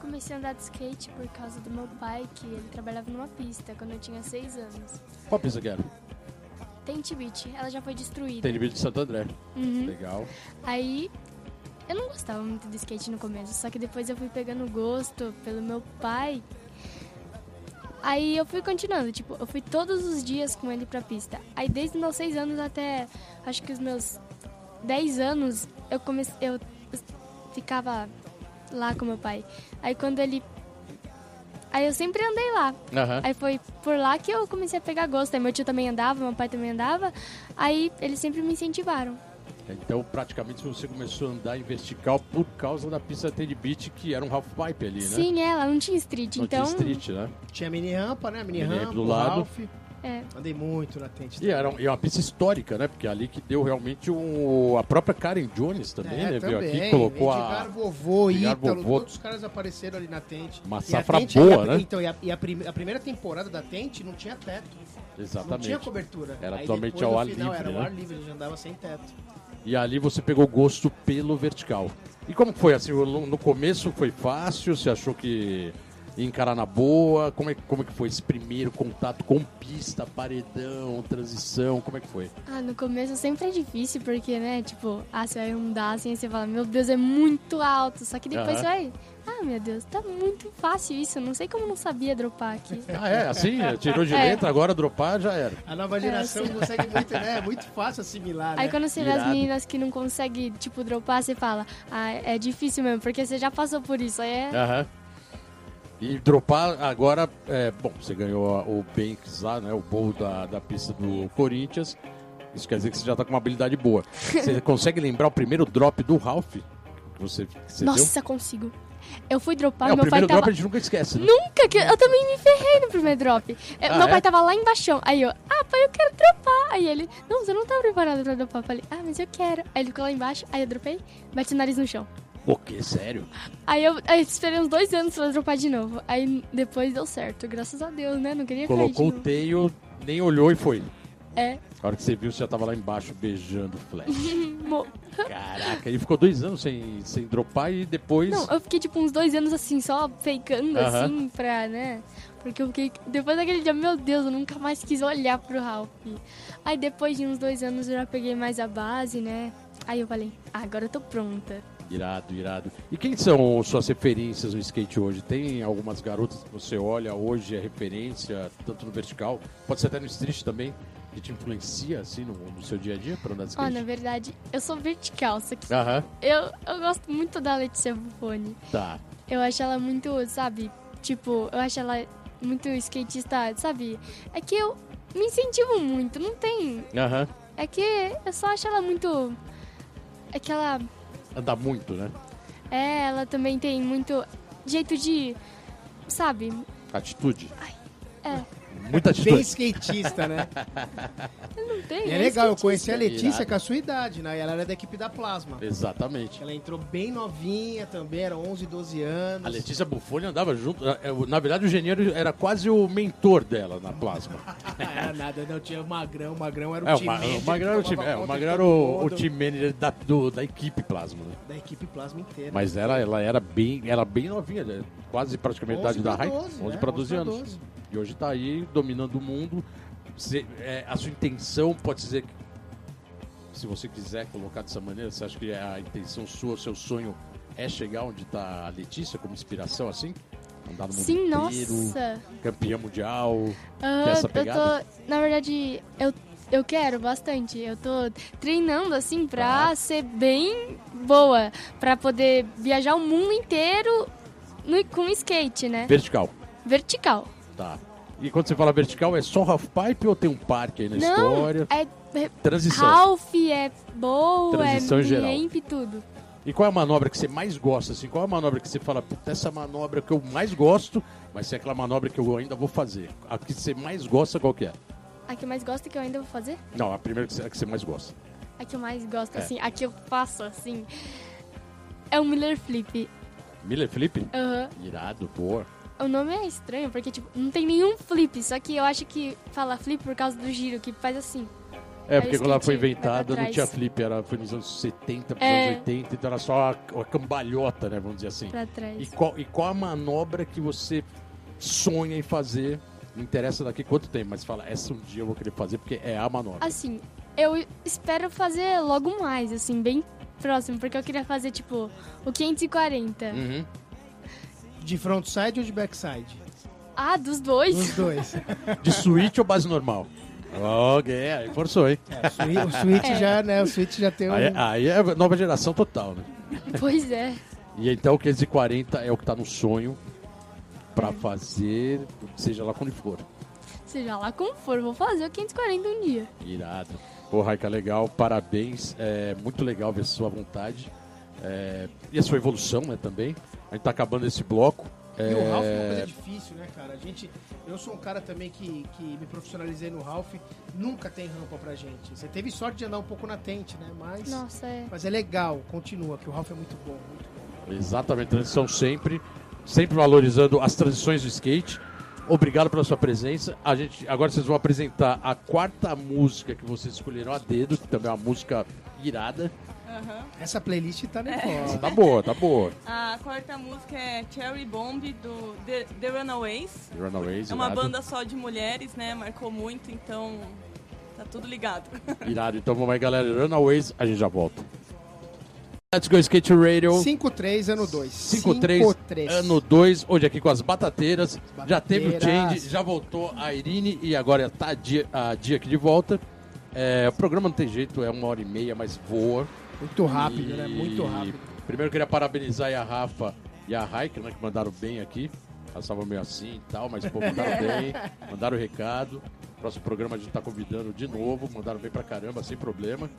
Comecei a andar de skate por causa do meu pai, que ele trabalhava numa pista quando eu tinha 6 anos. Qual pista que era? Tente Beach, ela já foi destruída. Tem nível de Santo André. Uhum. Legal. Aí eu não gostava muito de skate no começo, só que depois eu fui pegando gosto pelo meu pai. Aí eu fui continuando, tipo, eu fui todos os dias com ele pra pista. Aí desde os meus 6 anos até acho que os meus 10 anos eu comecei eu ficava lá com meu pai. Aí quando ele Aí eu sempre andei lá. Aham. Aí foi por lá que eu comecei a pegar gosto. Aí meu tio também andava, meu pai também andava. Aí eles sempre me incentivaram. Então, praticamente, você começou a andar em vertical por causa da pista Tend Beach, que era um half pipe ali, né? Sim, ela não tinha street, Não então. tinha street, né? Tinha mini rampa, né? Mini, Mini rampa do lado. Ralph. É. Andei muito na tente. E era e é uma pista histórica, né? Porque é ali que deu realmente um, a própria Karen Jones também, É, né? Veio também. aqui, colocou Edgar a. Vovô, Edgar Ítalo, Vovô. todos os caras apareceram ali na Tente. Uma E a safra Tente- boa, a- né? Então, e, a, e a prime- a primeira temporada da Tente não tinha teto. Não Exatamente. tinha cobertura. Era Aí totalmente depois, ao ar final, livre, Era né? ao ar livre, a gente andava sem teto. E ali você pegou gosto pelo vertical. E como foi assim? No começo foi fácil? Você achou que encarar na boa? Como é, como é que foi esse primeiro contato com pista, paredão, transição? Como é que foi? Ah, no começo sempre é difícil, porque, né, tipo, ah, você vai andar assim, você fala, meu Deus, é muito alto. Só que depois você vai, ah, meu Deus, tá muito fácil isso. Não sei como eu não sabia dropar aqui. Ah, é? Assim? Tirou de É. letra, agora dropar já era. A nova geração consegue muito, né? É muito fácil assimilar, né? Aí quando você vê Irado. as meninas que não conseguem, tipo, dropar, você fala, ah, é difícil mesmo, porque você já passou por isso. Aí é. Aham. E dropar agora, é, bom, você ganhou o Banks lá, né? O bowl da, da pista do Corinthians. Isso quer dizer que você já tá com uma habilidade boa. Você consegue lembrar o primeiro drop do Ralph? Você, você deu? Nossa, consigo. Eu fui dropar, É, o meu pai primeiro tava. drop a gente nunca esquece, né? Nunca que eu também me ferrei no primeiro drop. Eu- Ah, meu é? pai tava lá embaixo. Aí eu, ah, pai, eu quero dropar. Aí ele, não, você não tá preparado pra dropar. Eu falei, ah, mas eu quero. Aí ele ficou lá embaixo, aí eu dropei, bati o nariz no chão. O quê? Sério? Aí eu, aí esperei uns dois anos pra dropar de novo. Aí depois deu certo, graças a Deus, né? Não queria Colocou o teio, nem olhou e foi. É, A hora que você viu, você já tava lá embaixo beijando o flash. Caraca, ele ficou dois anos sem, sem dropar e depois. Não, eu fiquei tipo uns dois anos assim, só fakeando Aham. assim pra, né? Porque eu fiquei. Depois daquele dia, meu Deus, eu nunca mais quis olhar pro Ralph. Aí depois de uns dois anos eu já peguei mais a base, né? Aí eu falei, ah, agora eu tô pronta. Irado, irado. E quem são suas referências no skate hoje? Tem algumas garotas que você olha hoje, é referência, tanto no vertical, pode ser até no street também, que te influencia assim no, no seu dia a dia para andar de skate? na verdade, eu sou vertical, só que eu, eu gosto muito da Letícia Buffoni. tá. Eu acho ela muito, sabe? Tipo, eu acho ela muito skatista, sabe? É que eu me incentivo muito, não tem. Aham. É que eu só acho ela muito. É que ela. Anda muito, né? É, ela também tem muito jeito de. Sabe? Atitude. É. Muita Bem atitude. skatista, né? Não tem. E é legal, eu conheci a Letícia Irado. com a sua idade, né? E ela era da equipe da Plasma. Exatamente. Ela entrou bem novinha também, era 11, 12 anos. A Letícia Buffoni andava junto. eh, Na verdade, o engenheiro era quase o mentor dela na plasma. Era nada, não tinha o Magrão, o Magrão era o É, time manager o Magrão era o time, é, o Magrão era o, o time manager da, do- da equipe plasma, né? Da equipe Plasma inteira. Mas ela, ela era bem, ela bem novinha, né? quase praticamente a 11 idade da Rai, 12, 11 né? para 12 11 pra anos. 12. E hoje tá aí dominando o mundo. Você- é, a sua intenção pode dizer que, se você quiser colocar dessa maneira, você acha que a intenção sua, o seu sonho é chegar onde tá a Letícia como inspiração assim? Andar no mundo Sim, inteiro, nossa. campeã mundial. Tem essa eu pegada? tô. Na verdade, eu, eu quero bastante. Eu tô treinando assim pra Tá. ser bem boa. Pra poder viajar o mundo inteiro no- com skate, né? Vertical. Vertical. Tá. E quando você fala vertical, é só half pipe ou tem um parque aí na Não, história? é, é Transição. Ralph, é boa, Transição é geral. ramp tudo. E qual é a manobra que você mais gosta? Assim, qual é a manobra que você fala, puta, essa manobra que eu mais gosto, mas é aquela manobra que eu ainda vou fazer. A que você mais gosta, qual que é? A que eu mais gosto que eu ainda vou fazer? Não, a primeira que você, mais gosta. A que eu mais gosto, É. assim, a que eu faço, assim, é o Miller Flip. Miller Flip? Aham. Irado, boa. O nome é estranho, porque, tipo, não tem nenhum flip, só que eu acho que fala flip por causa do giro, que faz assim. É, Aí porque quando ela foi inventada não tinha flip, era, foi nos anos 70 para É. anos 80, então era só a, a cambalhota, né, vamos dizer assim. Pra trás. E qual, e qual a manobra que você sonha em fazer? Não interessa daqui quanto tempo, mas fala, essa um dia eu vou querer fazer porque é a manobra. Assim, eu espero fazer logo mais, assim, bem próximo, porque eu queria fazer, tipo, o 540. Uhum. De frontside ou de backside? Ah, dos dois? Os dois. De switch ou base normal? Ok, aí forçou, hein? O Switch, o Switch já, né? O Switch já tem um. Aí, aí é nova geração total, né? pois é. E então o 540 é o que tá no sonho pra fazer, seja lá quando for. Seja lá como for, vou fazer o 540 um dia. Irado. Pô, Raika, legal, parabéns. É muito legal ver a sua vontade. É, e a sua evolução, né, também. A gente tá acabando esse bloco. E o Ralph é uma É, coisa difícil, né, cara? A gente, eu sou um cara também que, que me profissionalizei no Ralph, nunca tem rampa pra gente. Você teve sorte de andar um pouco na tente, né? Mas, Nossa, é. mas é legal, continua, que o Ralph é muito bom, muito bom. Exatamente, transição sempre, sempre valorizando as transições do skate. Obrigado pela sua presença. A gente, agora vocês vão apresentar a quarta música que vocês escolheram a dedo, que também é uma música irada. Aham. Essa playlist tá nervosa. Tá boa, tá boa. A quarta música é Cherry Bomb do The, The Runaways. Runaways, É uma irado. banda só de mulheres, né? Marcou muito, então tá tudo ligado. Irado. Então vamos aí, galera. Runaways, a gente já volta. Let's Go Skate Radio. 5-3, ano 2. 5-3, ano 2, hoje aqui com as batateiras. Já teve o change, já voltou a Irine e agora tá a Dia, a Dia aqui de volta. É, o programa não tem jeito, é uma hora e meia, mas voa. Muito rápido, E né? Muito rápido. Primeiro eu queria parabenizar a Rafa e a Raika, né, que mandaram bem aqui. Elas estavam meio assim e tal, mas pô, mandaram bem, mandaram o recado. Próximo programa a gente tá convidando de novo, mandaram bem pra caramba, sem problema.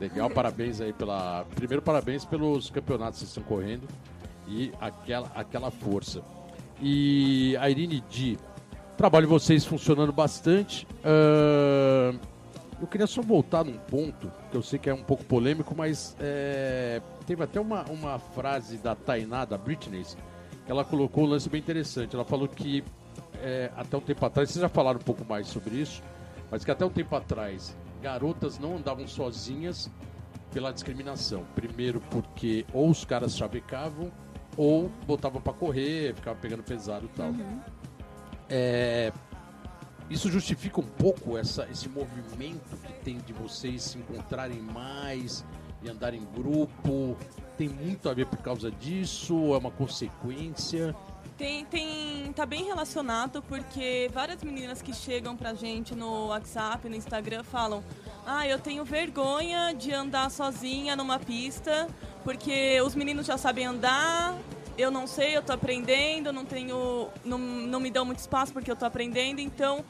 Legal, parabéns aí pela. Primeiro, parabéns pelos campeonatos que estão correndo e aquela, aquela força. E a Irine Di, trabalho de vocês funcionando bastante. Ahn, eu queria só voltar num ponto, que eu sei que é um pouco polêmico, mas é, teve até uma, uma frase da Tainá, da Britney, que ela colocou um lance bem interessante. Ela falou que é, até um tempo atrás, vocês já falaram um pouco mais sobre isso, mas que até um tempo atrás, garotas não andavam sozinhas pela discriminação. Primeiro porque ou os caras chavecavam, ou botavam pra correr, ficavam pegando pesado e tal. É, isso justifica um pouco essa, esse movimento que tem de vocês se encontrarem mais e andar em grupo? Tem muito a ver por causa disso? É uma consequência? Tem, tem, tá bem relacionado porque várias meninas que chegam pra gente no WhatsApp, no Instagram, falam: Ah, eu tenho vergonha de andar sozinha numa pista porque os meninos já sabem andar, eu não sei, eu tô aprendendo, não tenho, não, não me dão muito espaço porque eu tô aprendendo, então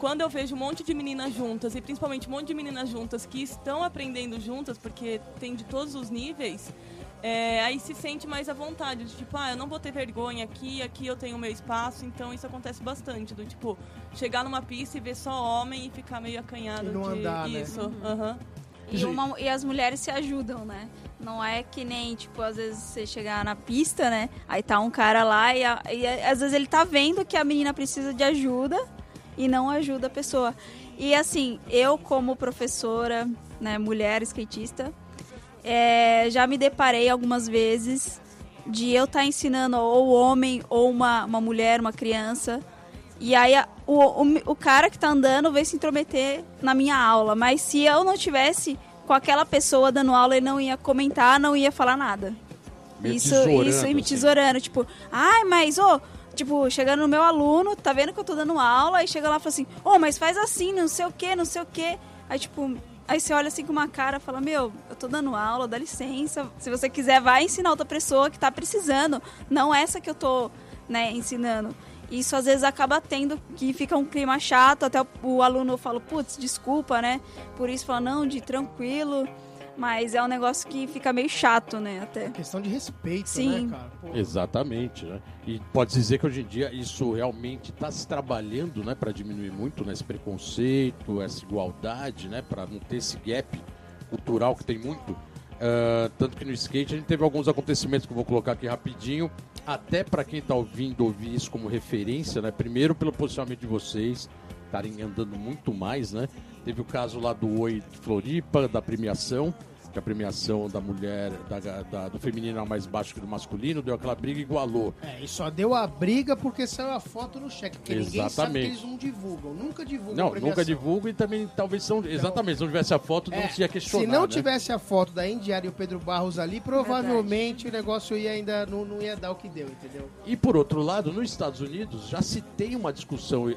quando eu vejo um monte de meninas juntas, e principalmente um monte de meninas juntas que estão aprendendo juntas, porque tem de todos os níveis, é, aí se sente mais à vontade, de, tipo, ah, eu não vou ter vergonha aqui, aqui eu tenho meu espaço, então isso acontece bastante, do tipo, chegar numa pista e ver só homem e ficar meio acanhado E não de andar, né? isso. aham. E, uma- e as mulheres se ajudam, né? Não é que nem, tipo, às vezes você chegar na pista, né? Aí tá um cara lá e, a- e às vezes ele tá vendo que a menina precisa de ajuda e não ajuda a pessoa. E assim, eu como professora, né, mulher skatista, é, já me deparei algumas vezes de eu estar ensinando ou homem ou uma, uma mulher, uma criança. E aí a- o, o, o cara que tá andando veio se intrometer na minha aula. Mas se eu não tivesse com aquela pessoa dando aula, ele não ia comentar, não ia falar nada. Meio isso, isso, e me assim. tesourando. Tipo, ai, mas, ô, tipo, chegando no meu aluno, tá vendo que eu tô dando aula, e chega lá e fala assim, ô, mas faz assim, não sei o que, não sei o que. Aí, tipo, aí você olha assim com uma cara fala, meu, eu tô dando aula, dá licença. Se você quiser, vai ensinar outra pessoa que tá precisando. Não essa que eu tô, né, ensinando. Isso às vezes acaba tendo que fica um clima chato, até o, o aluno fala, putz, desculpa, né? Por isso fala, não, de tranquilo. Mas é um negócio que fica meio chato, né, até. Questão de respeito, Sim. né, cara? Pô, Exatamente, né? E pode dizer que hoje em dia isso realmente está se trabalhando, né, para diminuir muito né, esse preconceito, essa igualdade, né, para não ter esse gap cultural que tem muito. Ah, tanto que no skate a gente teve alguns acontecimentos que eu vou colocar aqui rapidinho, até para quem está ouvindo ouvir isso como referência, né? Primeiro pelo posicionamento de vocês estarem andando muito mais, né? Teve o caso lá do Oi de Floripa, da premiação, que a premiação da mulher, da, da- do feminino era mais baixo que do masculino, deu aquela briga e igualou. É, e só deu a briga porque saiu a foto no cheque. Porque ninguém sabe que Exatamente. eles não divulgam. Nunca divulgam a Não, nunca divulga e também talvez são. exatamente, se não tivesse a foto, não É, se ia questionar. se não né? tivesse a foto da Indiara e o Pedro Barros ali, provavelmente o negócio ia ainda não, não ia dar o que deu, entendeu? E por outro lado, nos Estados Unidos já se tem uma discussão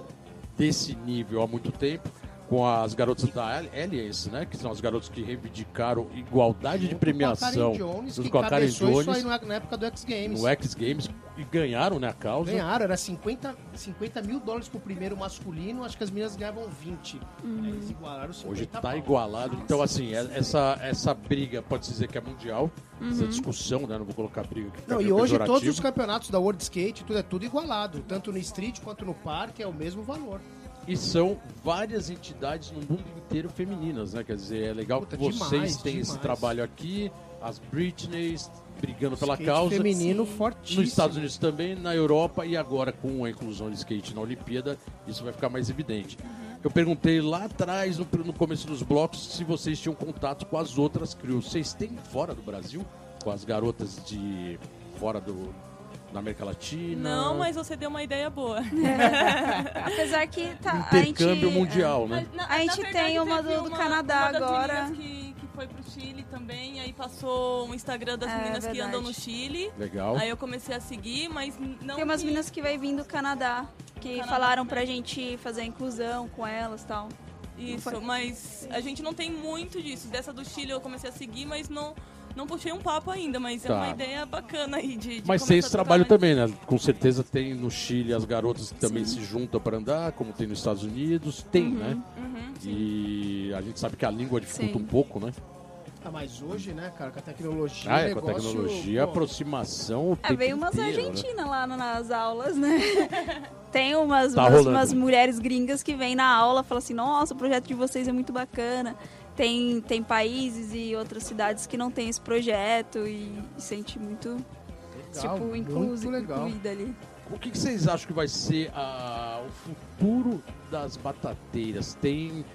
desse nível há muito tempo com as garotas da Alliance, né? Que são as garotas que reivindicaram igualdade de Junto com a premiação Jones, que com a Karen cabeçou isso Jones aí na, época do X Games. no X Games e ganharam, né, a causa. Ganharam, era 50, 50 mil dólares pro primeiro masculino, acho que as meninas ganhavam 20. Aí eles igualaram 50 Hoje tá pau. igualado. Então, assim, é- essa, essa briga pode dizer que é mundial. Essa discussão, né? Não vou colocar briga fica Não, e meio hoje todos os campeonatos da World Skate, tudo é tudo igualado. Tanto no street quanto no parque é o mesmo valor. E são várias entidades no mundo inteiro femininas, né? Quer dizer, é legal Puta, que vocês demais, têm esse demais. trabalho aqui, as Britneys brigando pela Skate causa. feminino Sim. fortíssimo. Nos Estados Unidos também, na Europa e agora com a inclusão de skate na Olimpíada, isso vai ficar mais evidente. Eu perguntei lá atrás, no, no começo dos blocos, se vocês tinham contato com as outras crews. Vocês têm fora do Brasil? Com as garotas de fora do, da América Latina? Não, mas você deu uma ideia boa. Apesar que tá, Intercâmbio a gente, mundial, né? Mas, na- A gente na verdade, tem uma do- do Canadá uma das agora. Que, que foi pro Chile também, aí passou um Instagram das É, meninas que verdade. andam no Chile. Legal. Aí eu comecei a seguir, mas não. Tem umas que- meninas que vai vir do Canadá, que Canadá falaram também. pra gente fazer a inclusão com elas e tal. Isso, mas a gente não tem muito disso. Dessa do Chile eu comecei a seguir, mas não, não puxei um papo ainda. Mas é Tá. uma ideia bacana aí de. de Mas tem esse trabalho também, né? Com certeza tem no Chile as garotas que também se juntam para andar, como tem nos Estados Unidos, tem, né? Uhum. E a gente sabe que a língua dificulta Sim. um pouco, né? Ah, mas hoje, né, cara, com a tecnologia. Ah, o é, com a negócio, tecnologia, a pô, aproximação. O É, tempo veio umas inteiro, né? argentinas lá no- nas aulas, né? Tem umas, Tá umas, rolando. umas mulheres gringas que vêm na aula e falam assim, nossa, o projeto de vocês é muito bacana. Tem, tem países e outras cidades que não tem esse projeto e, e sente muito, legal, tipo, muito incluso, legal. incluída ali. O que, que vocês acham que vai ser a- o futuro das batateiras? Tem,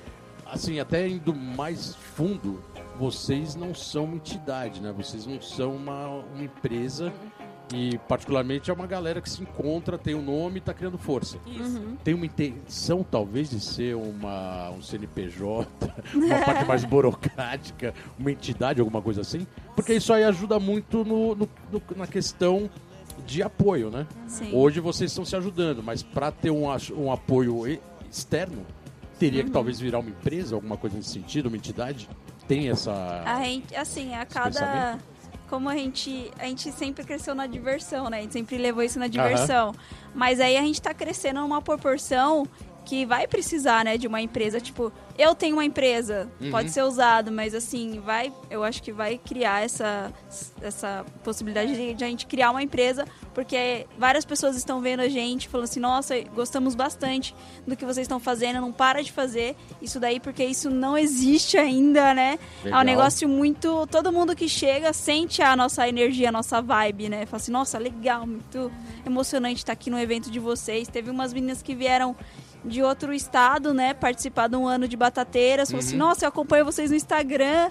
assim, até indo mais fundo, vocês não são uma entidade, né? Vocês não são uma, uma empresa e, particularmente, é uma galera que se encontra, tem um nome e está criando força. Isso. Tem uma intenção, talvez, de ser uma, um CNPJ, uma parte mais burocrática, uma entidade, alguma coisa assim? Porque isso aí ajuda muito no, no- no- na questão de apoio, né? Sim. Hoje vocês estão se ajudando, mas para ter um, um apoio externo, teria Uhum. que talvez virar uma empresa, alguma coisa nesse sentido, uma entidade? Tem essa. A gente, assim, a cada. Como a gente, a gente sempre cresceu na diversão, né? A gente sempre levou isso na diversão. Mas aí a gente tá crescendo numa proporção que vai precisar, né, de uma empresa. Tipo, eu tenho uma empresa, Uhum. pode ser usado, mas assim, vai, eu acho que vai criar essa, essa possibilidade de, de a gente criar uma empresa, porque várias pessoas estão vendo a gente, falando assim, nossa, gostamos bastante do que vocês estão fazendo, não para de fazer isso daí, porque isso não existe ainda, né? É Legal. um negócio muito. Todo mundo que chega sente a nossa energia, a nossa vibe, né? Fala assim, nossa, legal, muito emocionante estar aqui no evento de vocês. Teve umas meninas que vieram de outro estado, né? Participar de um ano de batateiras. Falou assim, nossa, eu acompanho vocês no Instagram.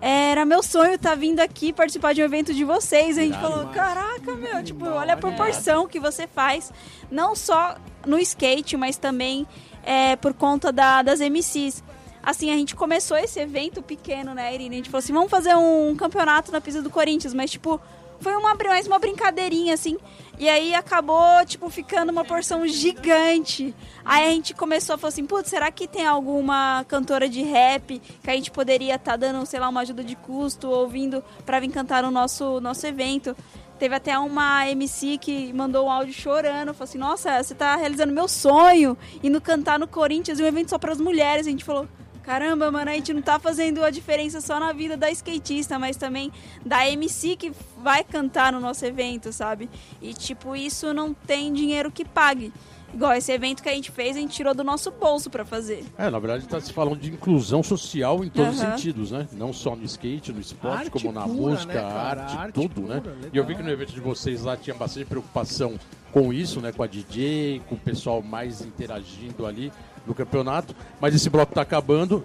Era meu sonho estar vindo aqui participar de um evento de vocês. A gente falou, caraca, meu, tipo, olha a proporção que você faz. Não só no skate, mas também é, por conta da- das MCs. Assim, a gente começou esse evento pequeno, né, Irene? A gente falou assim, vamos fazer um campeonato na pista do Corinthians, mas, tipo, foi uma, mais uma brincadeirinha, assim. E aí acabou, tipo, ficando uma porção gigante. Aí a gente começou a falar assim, putz, será que tem alguma cantora de rap que a gente poderia estar dando, sei lá, uma ajuda de custo, ouvindo pra vir cantar no nosso, nosso evento? Teve até uma MC que mandou um áudio chorando, falou assim, nossa, você tá realizando meu sonho, indo cantar no Corinthians, um evento só para as mulheres. A gente falou, caramba, mano, a gente não tá fazendo a diferença só na vida da skatista, mas também da MC que vai cantar no nosso evento, sabe? E tipo, isso não tem dinheiro que pague. Igual esse evento que a gente fez, a gente tirou do nosso bolso pra fazer. É, na verdade está se falando de inclusão social em todos os Aham. sentidos, né? Não só no skate, no esporte, Arte como na pura, música, né, arte, Arte tudo, pura, né? legal. E eu vi que no evento de vocês lá tinha bastante preocupação com isso, né? Com a DJ, com o pessoal mais interagindo ali no campeonato. Mas esse bloco tá acabando.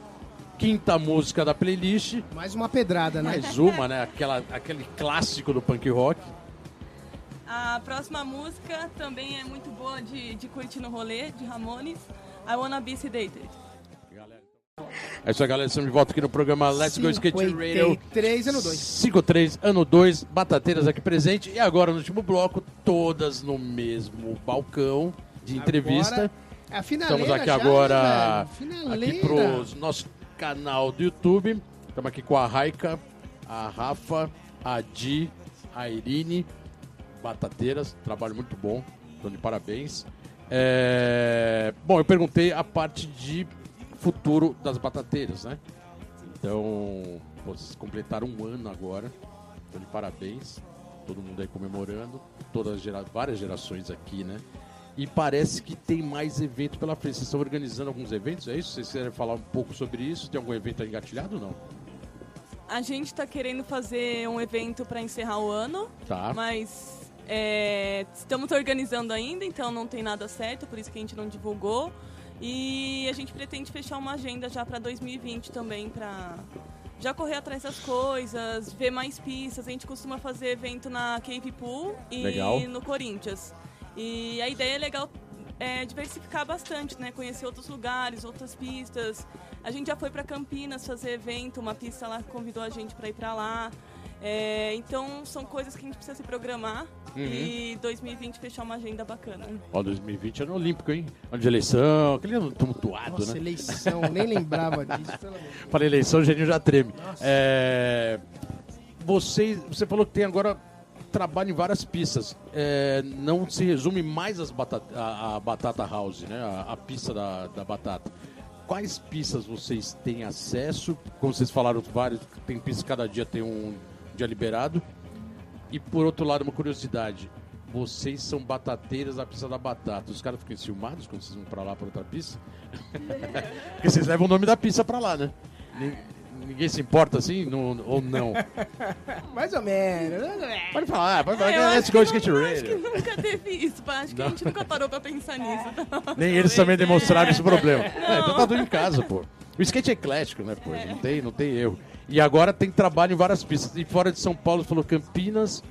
Quinta música da playlist. Mais uma pedrada, né? Mais uma, né? Aquela, aquele clássico do punk rock. A próxima música também é muito boa de, de curtir no rolê, de Ramones. I Wanna Be Sedated. É isso aí, galera. Estamos de volta aqui no programa Let's Go Skate Radio. 53 ano 2. 53, ano 2, Batateiras aqui presente. E agora, no último bloco, todas no mesmo balcão de entrevista. Agora, é Estamos aqui já, agora né, aqui? Finaleira. pro nosso canal do YouTube. Estamos aqui com a Raika, a Rafa, a Di, a Irine, Batateiras, trabalho muito bom, estão de parabéns. É, Bom, eu perguntei a parte de futuro das batateiras, né? Então, vocês completaram um ano agora, estão de parabéns, todo mundo aí comemorando, todas várias gerações aqui, né? E parece que tem mais evento pela frente. Vocês estão organizando alguns eventos, é isso? Vocês querem falar um pouco sobre isso? Tem algum evento engatilhado ou não? A gente tá querendo fazer um evento para encerrar o ano, Tá. mas é, estamos organizando ainda, então não tem nada certo, por isso que a gente não divulgou. E a gente pretende fechar uma agenda já para 2020 também, para já correr atrás das coisas, ver mais pistas. A gente costuma fazer evento na Cave Pool e Legal. no Corinthians. E a ideia é legal é, diversificar bastante, né? Conhecer outros lugares, outras pistas. A gente já foi para Campinas fazer evento, uma pista lá convidou a gente para ir para lá. É, então são coisas que a gente precisa se programar Uhum. e 2020 fechar uma agenda bacana. Ó, 2020 ano olímpico, hein? Ano de eleição, aquele ano tumultuado, Nossa, né? eleição, nem lembrava disso. Para eleição, o Geninho já treme. É, Você, você falou que tem agora trabalho em várias pistas. É, não se resume mais as batata, a, Batata House, né? A, a pista da, da batata. Quais pistas vocês têm acesso? Como vocês falaram, vários, tem pistas, cada dia tem um dia liberado. E por outro lado, uma curiosidade. Vocês são batateiras da pista da batata. Os caras ficam enciumados quando vocês vão pra lá pra outra pista? Porque vocês levam o nome da pista pra lá, né? Nin- Ninguém se importa assim? Não- ou não? Mais ou menos. Pode falar, pode falar. É, eu Let's acho go que skate não- acho que radio. nunca teve isso, pá. acho que Não. a gente nunca parou pra pensar nisso. Nem eles também demonstraram É. esse problema. É, então tá tudo em casa, pô. O skate é eclético, né, pô? Não tem, não tem erro. E agora tem trabalho em várias pistas. E fora de São Paulo, você falou Campinas.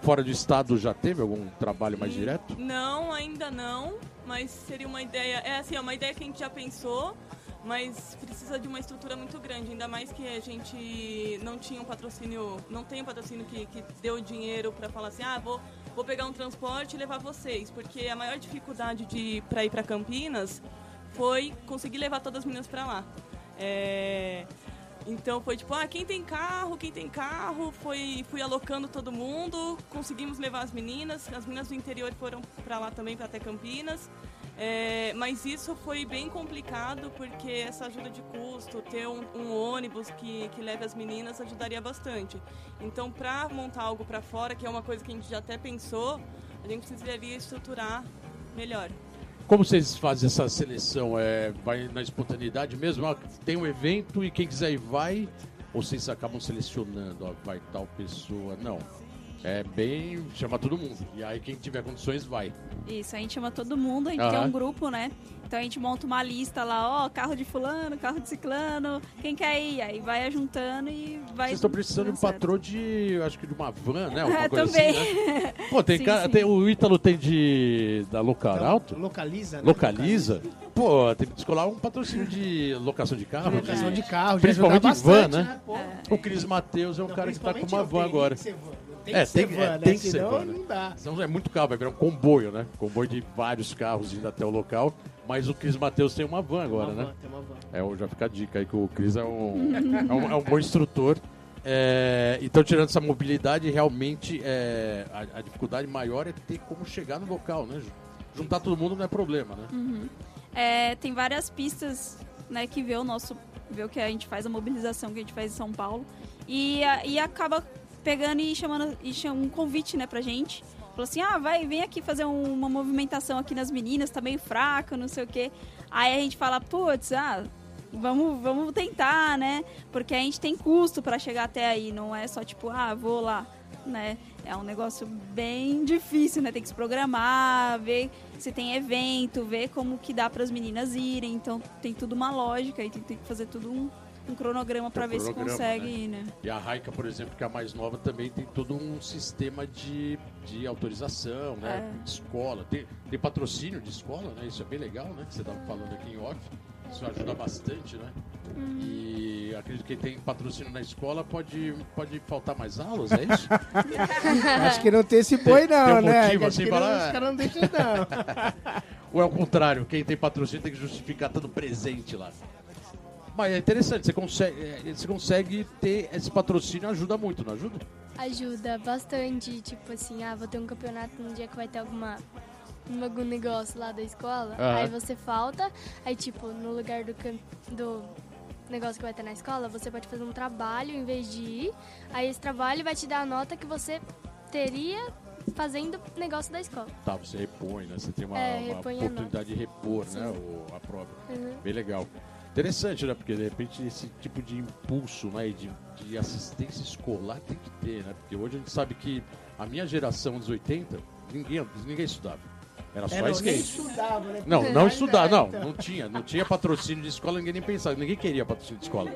Fora do estado já teve algum trabalho mais direto? Não, ainda não, mas seria uma ideia. É assim, é uma ideia que a gente já pensou, mas precisa de uma estrutura muito grande. Ainda mais que a gente não tinha um patrocínio, não tem um patrocínio que, que deu dinheiro para falar assim, ah, vou, vou pegar um transporte e levar vocês. Porque a maior dificuldade de para ir para Campinas foi conseguir levar todas as meninas para lá. É, então foi tipo, ah, quem tem carro, quem tem carro, foi, fui alocando todo mundo, conseguimos levar as meninas, as meninas do interior foram para lá também, para até Campinas. É, mas isso foi bem complicado porque essa ajuda de custo, ter um, um ônibus que, que leve as meninas ajudaria bastante. Então, para montar algo para fora, que é uma coisa que a gente já até pensou, a gente precisaria estruturar melhor. Como vocês fazem essa seleção? É, vai na espontaneidade mesmo? Ah, tem um evento e quem quiser ir vai? Ou vocês acabam selecionando? Ó, vai tal pessoa? Não. É bem. chama todo mundo. E aí quem tiver condições vai. Isso, a gente chama todo mundo, a gente tem um grupo, né? Então a gente monta uma lista lá, ó, carro de fulano, carro de ciclano, quem quer ir? Aí vai juntando e vai. Vocês estão precisando de um patrão de. acho que de uma van, né? Alguma É, coisa também. assim, né? Pô, tem Sim, cara. sim. tem- o Ítalo tem de. da Locar Alto? Localiza, né? Localiza? Pô, tem que descolar um patrocínio de locação de carro. Locação de carro, já Principalmente ajuda van, bastante, né? Pô. O Cris Matheus é um Não, cara que tá com principalmente uma eu, van agora. que ser van. Tem É, que ser tem- van, é, né? tem que ser Senão van, né? não dá. Senão é muito carro, vai virar um comboio, né? Comboio de vários carros indo até o local. Mas o Cris Matheus tem uma van agora, Uma né? van, tem uma van. É, já fica a dica aí que o Cris é um, é um, é um bom instrutor. É, então, tirando essa mobilidade, realmente é, a, a dificuldade maior é ter como chegar no local, né? Ju? Juntar todo mundo não é problema, né? É, tem várias pistas, né, que vê o nosso. vê o que a gente faz, a mobilização que a gente faz em São Paulo. E, a- e acaba pegando e chamando e chama um convite, né, pra gente. Falou assim, ah, vai, vem aqui fazer um- uma movimentação aqui nas meninas, tá meio fraca, não sei o quê. Aí a gente fala, putz, ah, vamos, vamos tentar, né? Porque a gente tem custo pra chegar até aí, não é só tipo, ah, vou lá, né? É um negócio bem difícil, né? Tem que se programar, ver se tem evento, ver como que dá para as meninas irem. Então tem tudo uma lógica e tem, tem que fazer tudo um, um cronograma para Tem ver se cronograma, consegue né? ir, né? E a Raika, por exemplo, que é a mais nova, também tem todo um sistema de, de autorização, né? É. De escola. Tem, tem patrocínio de escola, né? Isso é bem legal, né? Que você estava falando aqui em off. Isso ajuda bastante, né? Uhum. E acredito que quem tem patrocínio na escola pode, pode faltar mais aulas, é isso? Acho que não tem esse boi, não, tem um né? motivo, Acho assim, que não, os caras não deixam, não. Ou é o contrário, quem tem patrocínio tem que justificar estando presente lá. Mas é interessante, você consegue, é, você consegue ter esse patrocínio, ajuda muito, não ajuda? Ajuda bastante, tipo assim, ah, vou ter um campeonato no dia que vai ter alguma um algum negócio lá da escola, Aham. aí você falta, aí tipo, no lugar do, do negócio que vai ter na escola, você pode fazer um trabalho em vez de ir, aí esse trabalho vai te dar a nota que você teria fazendo negócio da escola. Tá, você repõe, né? Você tem uma, É, uma oportunidade de repor, né? Sim. o- a prova. Uhum. Bem legal. Interessante, né? Porque de repente esse tipo de impulso, né? De, de assistência escolar tem que ter, né? Porque hoje a gente sabe que a minha geração dos 80, ninguém, ninguém estudava. Era só É, skate. estudava, né? Não, não é, estudar, não, não tinha. Não tinha patrocínio de escola, ninguém nem pensava, ninguém queria patrocínio de escola.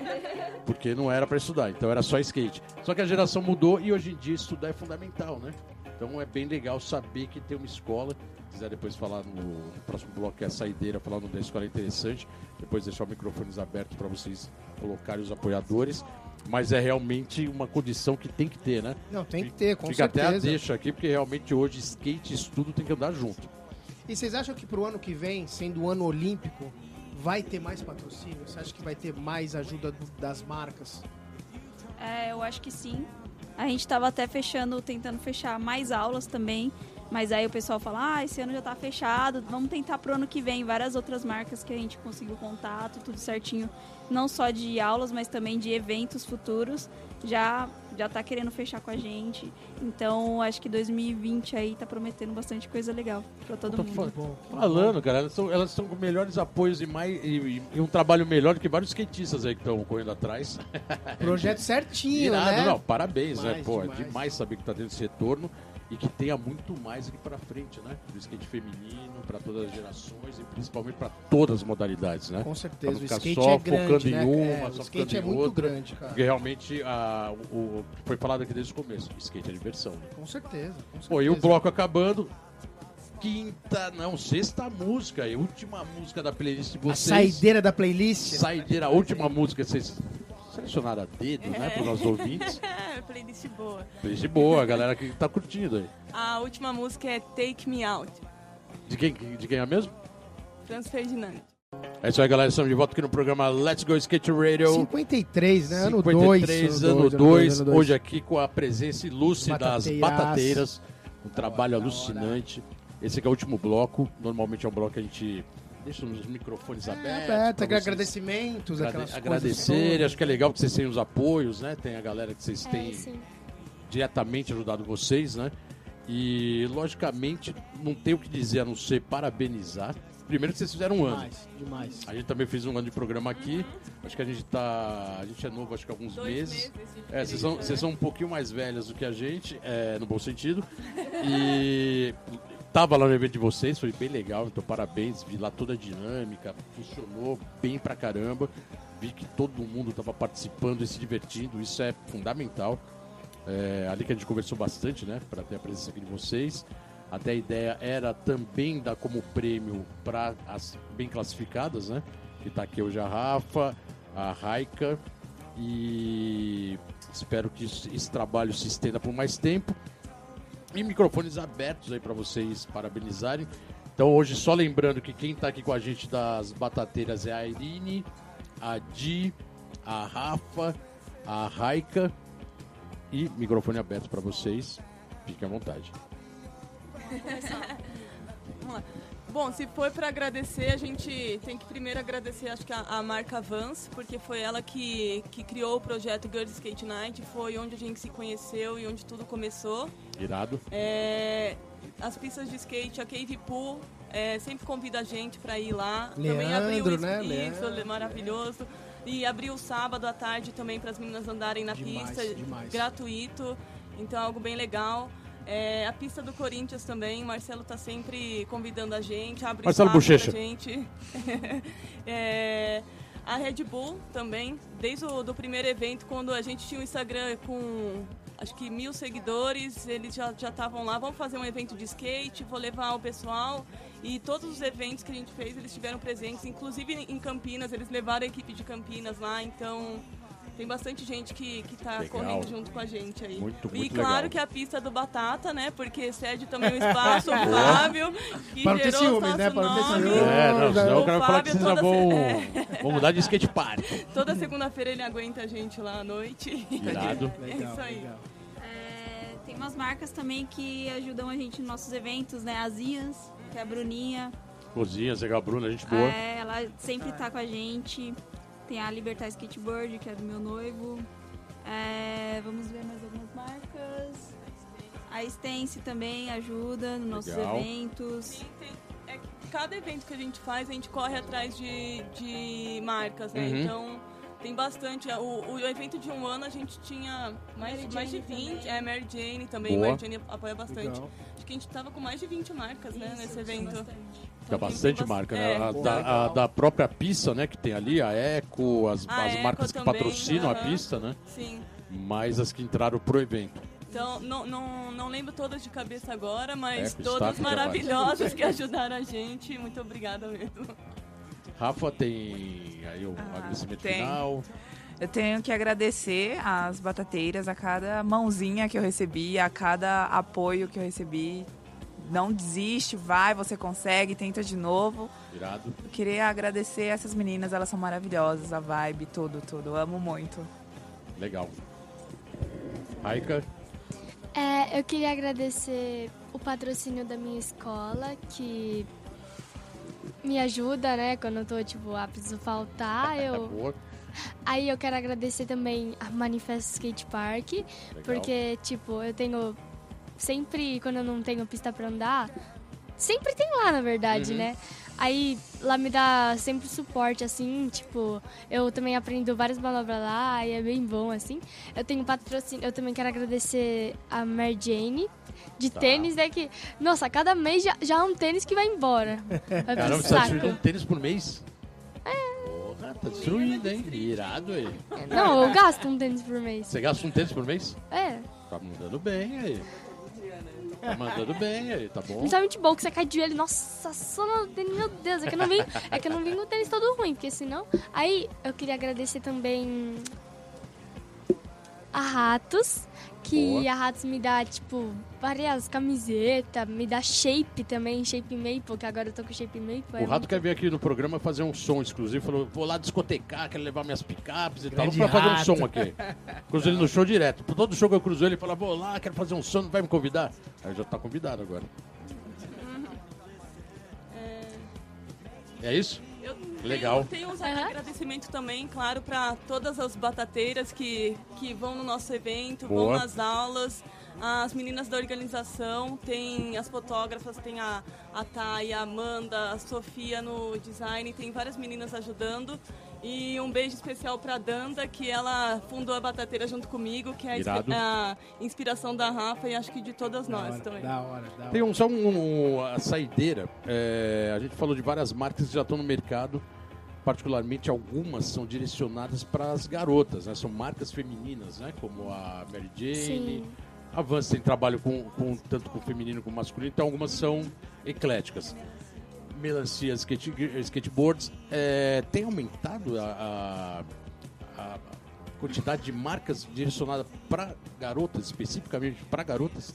Porque não era pra estudar, então era só skate. Só que a geração mudou e hoje em dia estudar é fundamental, né? Então é bem legal saber que tem uma escola. Se quiser depois falar no, no próximo bloco, que é a saideira, falar no da escola é interessante. Depois deixar os microfones abertos para vocês colocarem os apoiadores. Mas é realmente uma condição que tem que ter, né? Não, tem que ter, com Fica até a certeza. deixa aqui, porque realmente hoje skate e estudo tem que andar junto. E vocês acham que pro ano que vem, sendo o ano olímpico, vai ter mais patrocínio? Você acha que vai ter mais ajuda do- das marcas? É, eu acho que sim. A gente tava até fechando, tentando fechar mais aulas também. Mas aí o pessoal fala, ah, esse ano já tá fechado, vamos tentar pro ano que vem. Várias outras marcas que a gente conseguiu contato, tudo certinho. Não só de aulas, mas também de eventos futuros. Já, já tá querendo fechar com a gente. Então, acho que 2020 aí tá prometendo bastante coisa legal pra todo mundo. Bom, Falando, cara, elas estão elas estão com melhores apoios e, mais, e, e um trabalho melhor do que vários skatistas aí que estão correndo atrás. Projeto certinho, Irado, né? não, parabéns, né? Demais, Pô, é demais. demais saber que tá tendo esse retorno e que tenha muito mais aqui pra frente, né? Do skate feminino, pra todas as gerações e principalmente pra todas as modalidades, né? Com certeza, o skate só é grande, focando em né? uma, É, só o skate é em muito outra. grande, cara. Porque realmente a, o, o foi falado aqui desde o começo, skate é diversão. Né? Com certeza. Com certeza. Pô, e o bloco acabando. Quinta, não, sexta música, e última música da playlist de A vocês. saideira da playlist. Saideira, a última música que vocês selecionaram a dedo, né, para os nossos ouvintes. É, playlist boa. Playlist boa, a galera que tá curtindo aí. A última música é Take Me Out, De quem, de quem é mesmo? Franz Ferdinand. É isso aí, galera. Estamos de volta aqui no programa Let's Go Skate Radio. 53, né? Ano 53, 2. ano 2. Hoje aqui com a presença ilustre das Batateiras. batateiras. Um trabalho alucinante. Esse aqui é o último bloco. Normalmente é um bloco que a gente deixa os microfones É, abertos. aberto, pra vocês agradecimentos, agrade- aquelas coisas agradecerem. todas. Acho que é legal que vocês têm os apoios, né? Tem a galera que vocês É, têm sim. diretamente ajudado vocês, né? E, logicamente, não tem o que dizer a não ser parabenizar. Primeiro que vocês fizeram um ano. Demais, demais. A gente também fez um ano de programa aqui. Acho que a gente tá. A gente é novo, acho que há alguns Dois meses. meses É, vocês são, né? vocês são um pouquinho mais velhas do que a gente, é, no bom sentido. E tava lá no evento de vocês, foi bem legal, então parabéns. Vi lá toda a dinâmica, funcionou bem pra caramba. Vi que todo mundo tava participando e se divertindo, isso é fundamental. É, ali que a gente conversou bastante, né, para ter a presença aqui de vocês. Até a ideia era também dar como prêmio para as bem classificadas, né? Que tá aqui hoje a Rafa, a Raika e espero que esse esse trabalho se estenda por mais tempo. E microfones abertos aí para vocês parabenizarem. Então hoje só lembrando que quem tá aqui com a gente das batateiras é a Irine, a Di, a Rafa, a Raika e microfone aberto para vocês. Fiquem à vontade. Vamos lá. Bom, se for para agradecer, a gente tem que primeiro agradecer, acho que a, a marca Vans, porque foi ela que, que criou o projeto Girls Skate Night, foi onde a gente se conheceu e onde tudo começou. Irado. É, as pistas de skate, a Cave Pool, é, sempre convida a gente para ir lá. também Leandro, abriu né? isso, Leandro. maravilhoso. E abriu sábado à tarde também para as meninas andarem na Demais, pista, demais. gratuito. Então é algo bem legal. É, a pista do Corinthians também, Marcelo tá sempre convidando a gente, abre Marcelo Bochecha. pra gente. É, a Red Bull também, desde o do primeiro evento, quando a gente tinha um Instagram com acho que mil seguidores, eles já já estavam lá, vamos fazer um evento de skate, vou levar o pessoal. E todos os eventos que a gente fez, eles estiveram presentes, inclusive em Campinas, eles levaram a equipe de Campinas lá, então tem bastante gente que, que tá Legal. correndo junto com a gente aí. Muito, e muito claro legal. que a pista do Batata, né? Porque cede também o espaço, o Fábio, que Para não ter gerou ciúmes, nosso né? Para não ter nome. ciúmes. É, não, senão o cara vai falar que Fábio vocês já toda vão, mudar de skate park. Toda segunda-feira ele aguenta a gente lá à noite. Irado. É Legal, isso aí. legal. É, tem umas marcas também que ajudam a gente nos nossos eventos, né? As Ias, que é a Bruninha. Cozinha, Zé Bruna, gente boa. É, ela sempre tá com a gente. Tem a Libertar Skateboard, que é do meu noivo. É, vamos ver mais algumas marcas. A Stance também ajuda nos nossos Legal. eventos. Sim, tem- é cada evento que a gente faz, a gente corre atrás de, de marcas, né? Uhum. Então, tem bastante. O, o evento de um ano a gente tinha mais, Mary mais de Jane 20. também. É, Mary Jane também. Boa. Mary Jane apoia bastante. Legal. Acho que a gente tava com mais de 20 marcas, né, nesse evento. Então, bastante tem bas- marca, né? é, a, da, a da própria pista, né? Que tem ali, a Eco, as, A as Eco marcas que também, patrocinam a aham. pista, né? Sim. Mais as que entraram pro evento. Então, não, não, não lembro todas de cabeça agora, mas Eco, todas maravilhosas que ajudaram a gente. Muito obrigada mesmo. Rafa tem aí o Ah, agradecimento tem. final. Eu tenho que agradecer às batateiras, a cada mãozinha que eu recebi, a cada apoio que eu recebi. Não desiste, vai, você consegue, tenta de novo. Irado. Eu queria agradecer essas meninas, elas são maravilhosas, a vibe, tudo, tudo. Eu amo muito. Legal. Raika, É, eu queria agradecer o patrocínio da minha escola, que me ajuda, né? Quando eu tô, tipo, ah, preciso faltar, eu... boa. Aí eu quero agradecer também a Manifesto Skate Park, Legal. porque, tipo, eu tenho... Sempre, quando eu não tenho pista pra andar, sempre tem lá, na verdade, Uhum. né? Aí lá me dá sempre suporte, assim, tipo, eu também aprendo várias manobras lá e é bem bom, assim. Eu tenho patrocínio, eu também quero agradecer a Mary Jane de Tá. tênis, é que, nossa, cada mês já, já é um tênis que vai embora. Vai Caramba, você tá um tênis por mês? É. Porra, tá destruindo, hein? Irado aí. Não, eu gasto um tênis por mês. Você gasta um tênis por mês? É. Tá mandando bem aí. Tá mandando bem aí, tá bom? Principalmente bom que você cai de joelho, nossa, só no tênis, meu Deus, é que eu não vim, é que eu não vim com o tênis todo ruim, porque senão. Aí eu queria agradecer também a Ratos, que Boa. a Ratos me dá, tipo, várias camisetas, me dá shape também, shape maple, que agora eu tô com shape maple. O é Rato quer vir aqui no programa fazer um som exclusivo, falou, vou lá discotecar, quero levar minhas picapes e Grande tal, pra fazer um som aqui. cruzou ele no show direto. Todo show que eu cruzo ele, fala, vou lá, quero fazer um som, não vai me convidar? Aí já tá convidado agora. Uhum. é isso? Legal. Tenho, tenho uns Aham. agradecimento também, claro, para todas as batateiras que, que vão no nosso evento, Boa. vão nas aulas. As meninas da organização, tem as fotógrafas, tem a, a Thay, a Amanda, a Sofia no design, tem várias meninas ajudando. E um beijo especial para Danda, que ela fundou a Batateira junto comigo, que é a, inspiração da Rafa e acho que de todas Da nós hora, também. Da hora, da hora. Tem um, só um, um- a saideira. é, a gente falou de várias marcas que já estão no mercado. Particularmente algumas são direcionadas para as garotas, né? São marcas femininas, né? Como a Mary Jane. Sim. A Vans tem trabalho com, com- tanto com feminino como masculino, então algumas são ecléticas. Melancia skate, Skateboards é, tem aumentado a, a- a quantidade de marcas direcionadas para garotas, especificamente para garotas?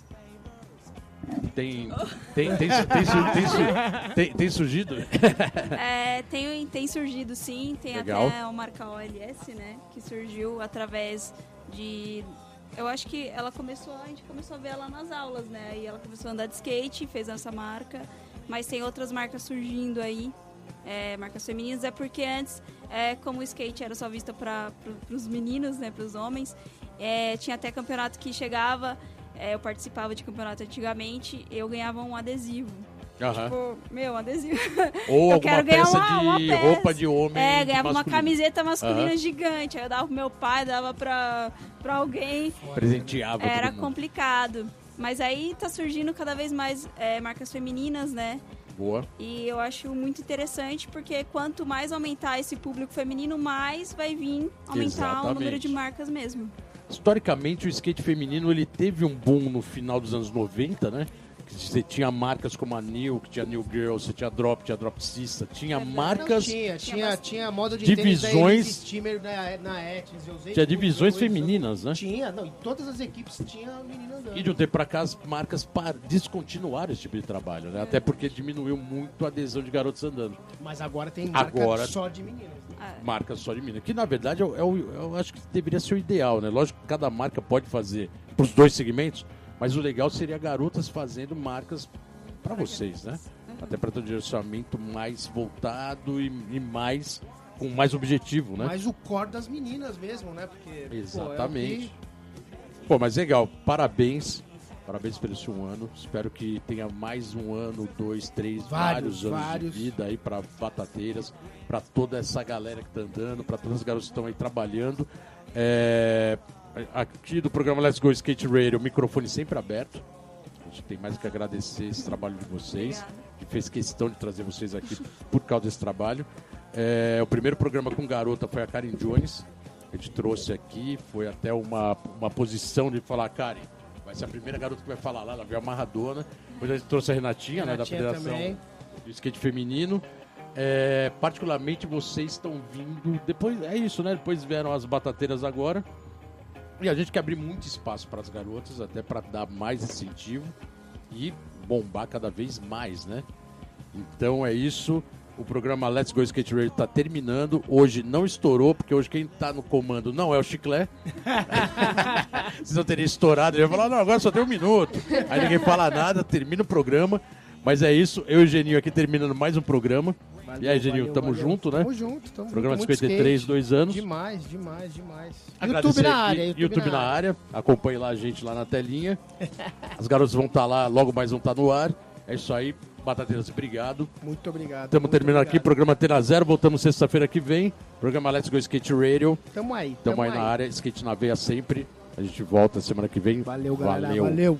Tem, tem, tem, tem, tem, su- tem su- tem- tem surgido? É, tem, tem surgido sim, tem Legal. até a marca OLS, né? Que surgiu através de. Eu acho que ela começou, a gente começou a ver ela nas aulas, né? E ela começou a andar de skate, fez essa marca, mas tem outras marcas surgindo aí, é, marcas femininas, é porque antes, é, como o skate era só visto para os meninos, né? Para os homens, é, tinha até campeonato que chegava, é, eu participava de campeonato antigamente, eu ganhava um adesivo. Aham. Tipo, meu, um adesivo. Ou eu quero ganhar peça uma- uma peça. roupa de homem. É, ganhava uma camiseta masculina Aham. gigante. Aí eu dava pro meu pai, dava pra, pra alguém. Presenteava Era complicado. Mas aí tá surgindo cada vez mais é, marcas femininas, né? Boa. E eu acho muito interessante porque quanto mais aumentar esse público feminino, mais vai vir aumentar o número Exatamente. de marcas mesmo. Historicamente, o skate feminino ele teve um boom no final dos anos 90, né? Que Você tinha marcas como a New, que tinha New Girl, você tinha Drop, tinha Drop Sista, tinha marcas, Não, tinha, tinha, tinha moda de Divisões- tênis da na, na Etnis, eu tinha divisões eu femininas, né? Tinha, não, em todas as equipes tinha menina andando. E de um tempo pra cá as marcas par- descontinuaram esse tipo de trabalho, né? Até porque diminuiu muito a adesão de garotos andando. Mas agora tem marca Agora- só de meninas. Marcas só de mina. Que na verdade é o- é eu acho que deveria ser o ideal, né? Lógico que cada marca pode fazer pros dois segmentos, mas o legal seria garotas fazendo marcas pra vocês, né? Até para ter um direcionamento mais voltado e, e mais com mais objetivo, né? Mas o core das meninas mesmo, né? Porque, pô, é Exatamente. que- Pô, mas legal, parabéns. Parabéns pelo seu ano. Espero que tenha mais um ano, dois, três, vários, Vários, anos vários. de vida aí para batateiras, para toda essa galera que tá andando, para todas as garotas que estão aí trabalhando. É, Aqui do programa Let's Go Skate Radio, o microfone sempre aberto. A gente tem mais que agradecer esse trabalho de vocês, que fez questão de trazer vocês aqui por causa desse trabalho. É, o primeiro programa com garota foi a Karen Jones. A gente trouxe aqui, foi até uma, uma posição de falar, Karen, vai ser a primeira garota que vai falar lá, ela veio amarradona. Depois a gente trouxe a Renatinha, né, da Renatinha Federação também. do Skate Feminino. É, particularmente vocês estão vindo. Depois é isso, né? Depois vieram as batateiras agora. E a gente quer abrir muito espaço para as garotas, até para dar mais incentivo e bombar cada vez mais, né? Então é isso. O programa Let's Go Skate Radio está terminando. Hoje não estourou, porque hoje quem está no comando não é o Chiclé. Vocês não teriam estourado. Ele ia falar, não, agora só tem um minuto. Aí ninguém fala nada, termina o programa. Mas é isso, eu e o Geninho aqui terminando mais um programa. Valeu, e aí, Geninho, valeu, tamo valeu. junto, né? Tamo junto, tamo Programa de junto. muito 53, skate. dois anos. Demais, demais, demais. Agradecer YouTube na aqui, área, YouTube, na área. Acompanhe lá a gente lá na telinha. As garotas vão estar lá, logo mais vão estar no ar. É isso aí. Batateiras, obrigado. Muito obrigado. Estamos terminando aqui, obrigado. programa Tena Zero. Voltamos sexta-feira que vem. Programa Let's Go Skate Radio. Tamo aí, Tamo tamo aí na área, skate na veia sempre. A gente volta semana que vem. Valeu, galera. Valeu. Valeu.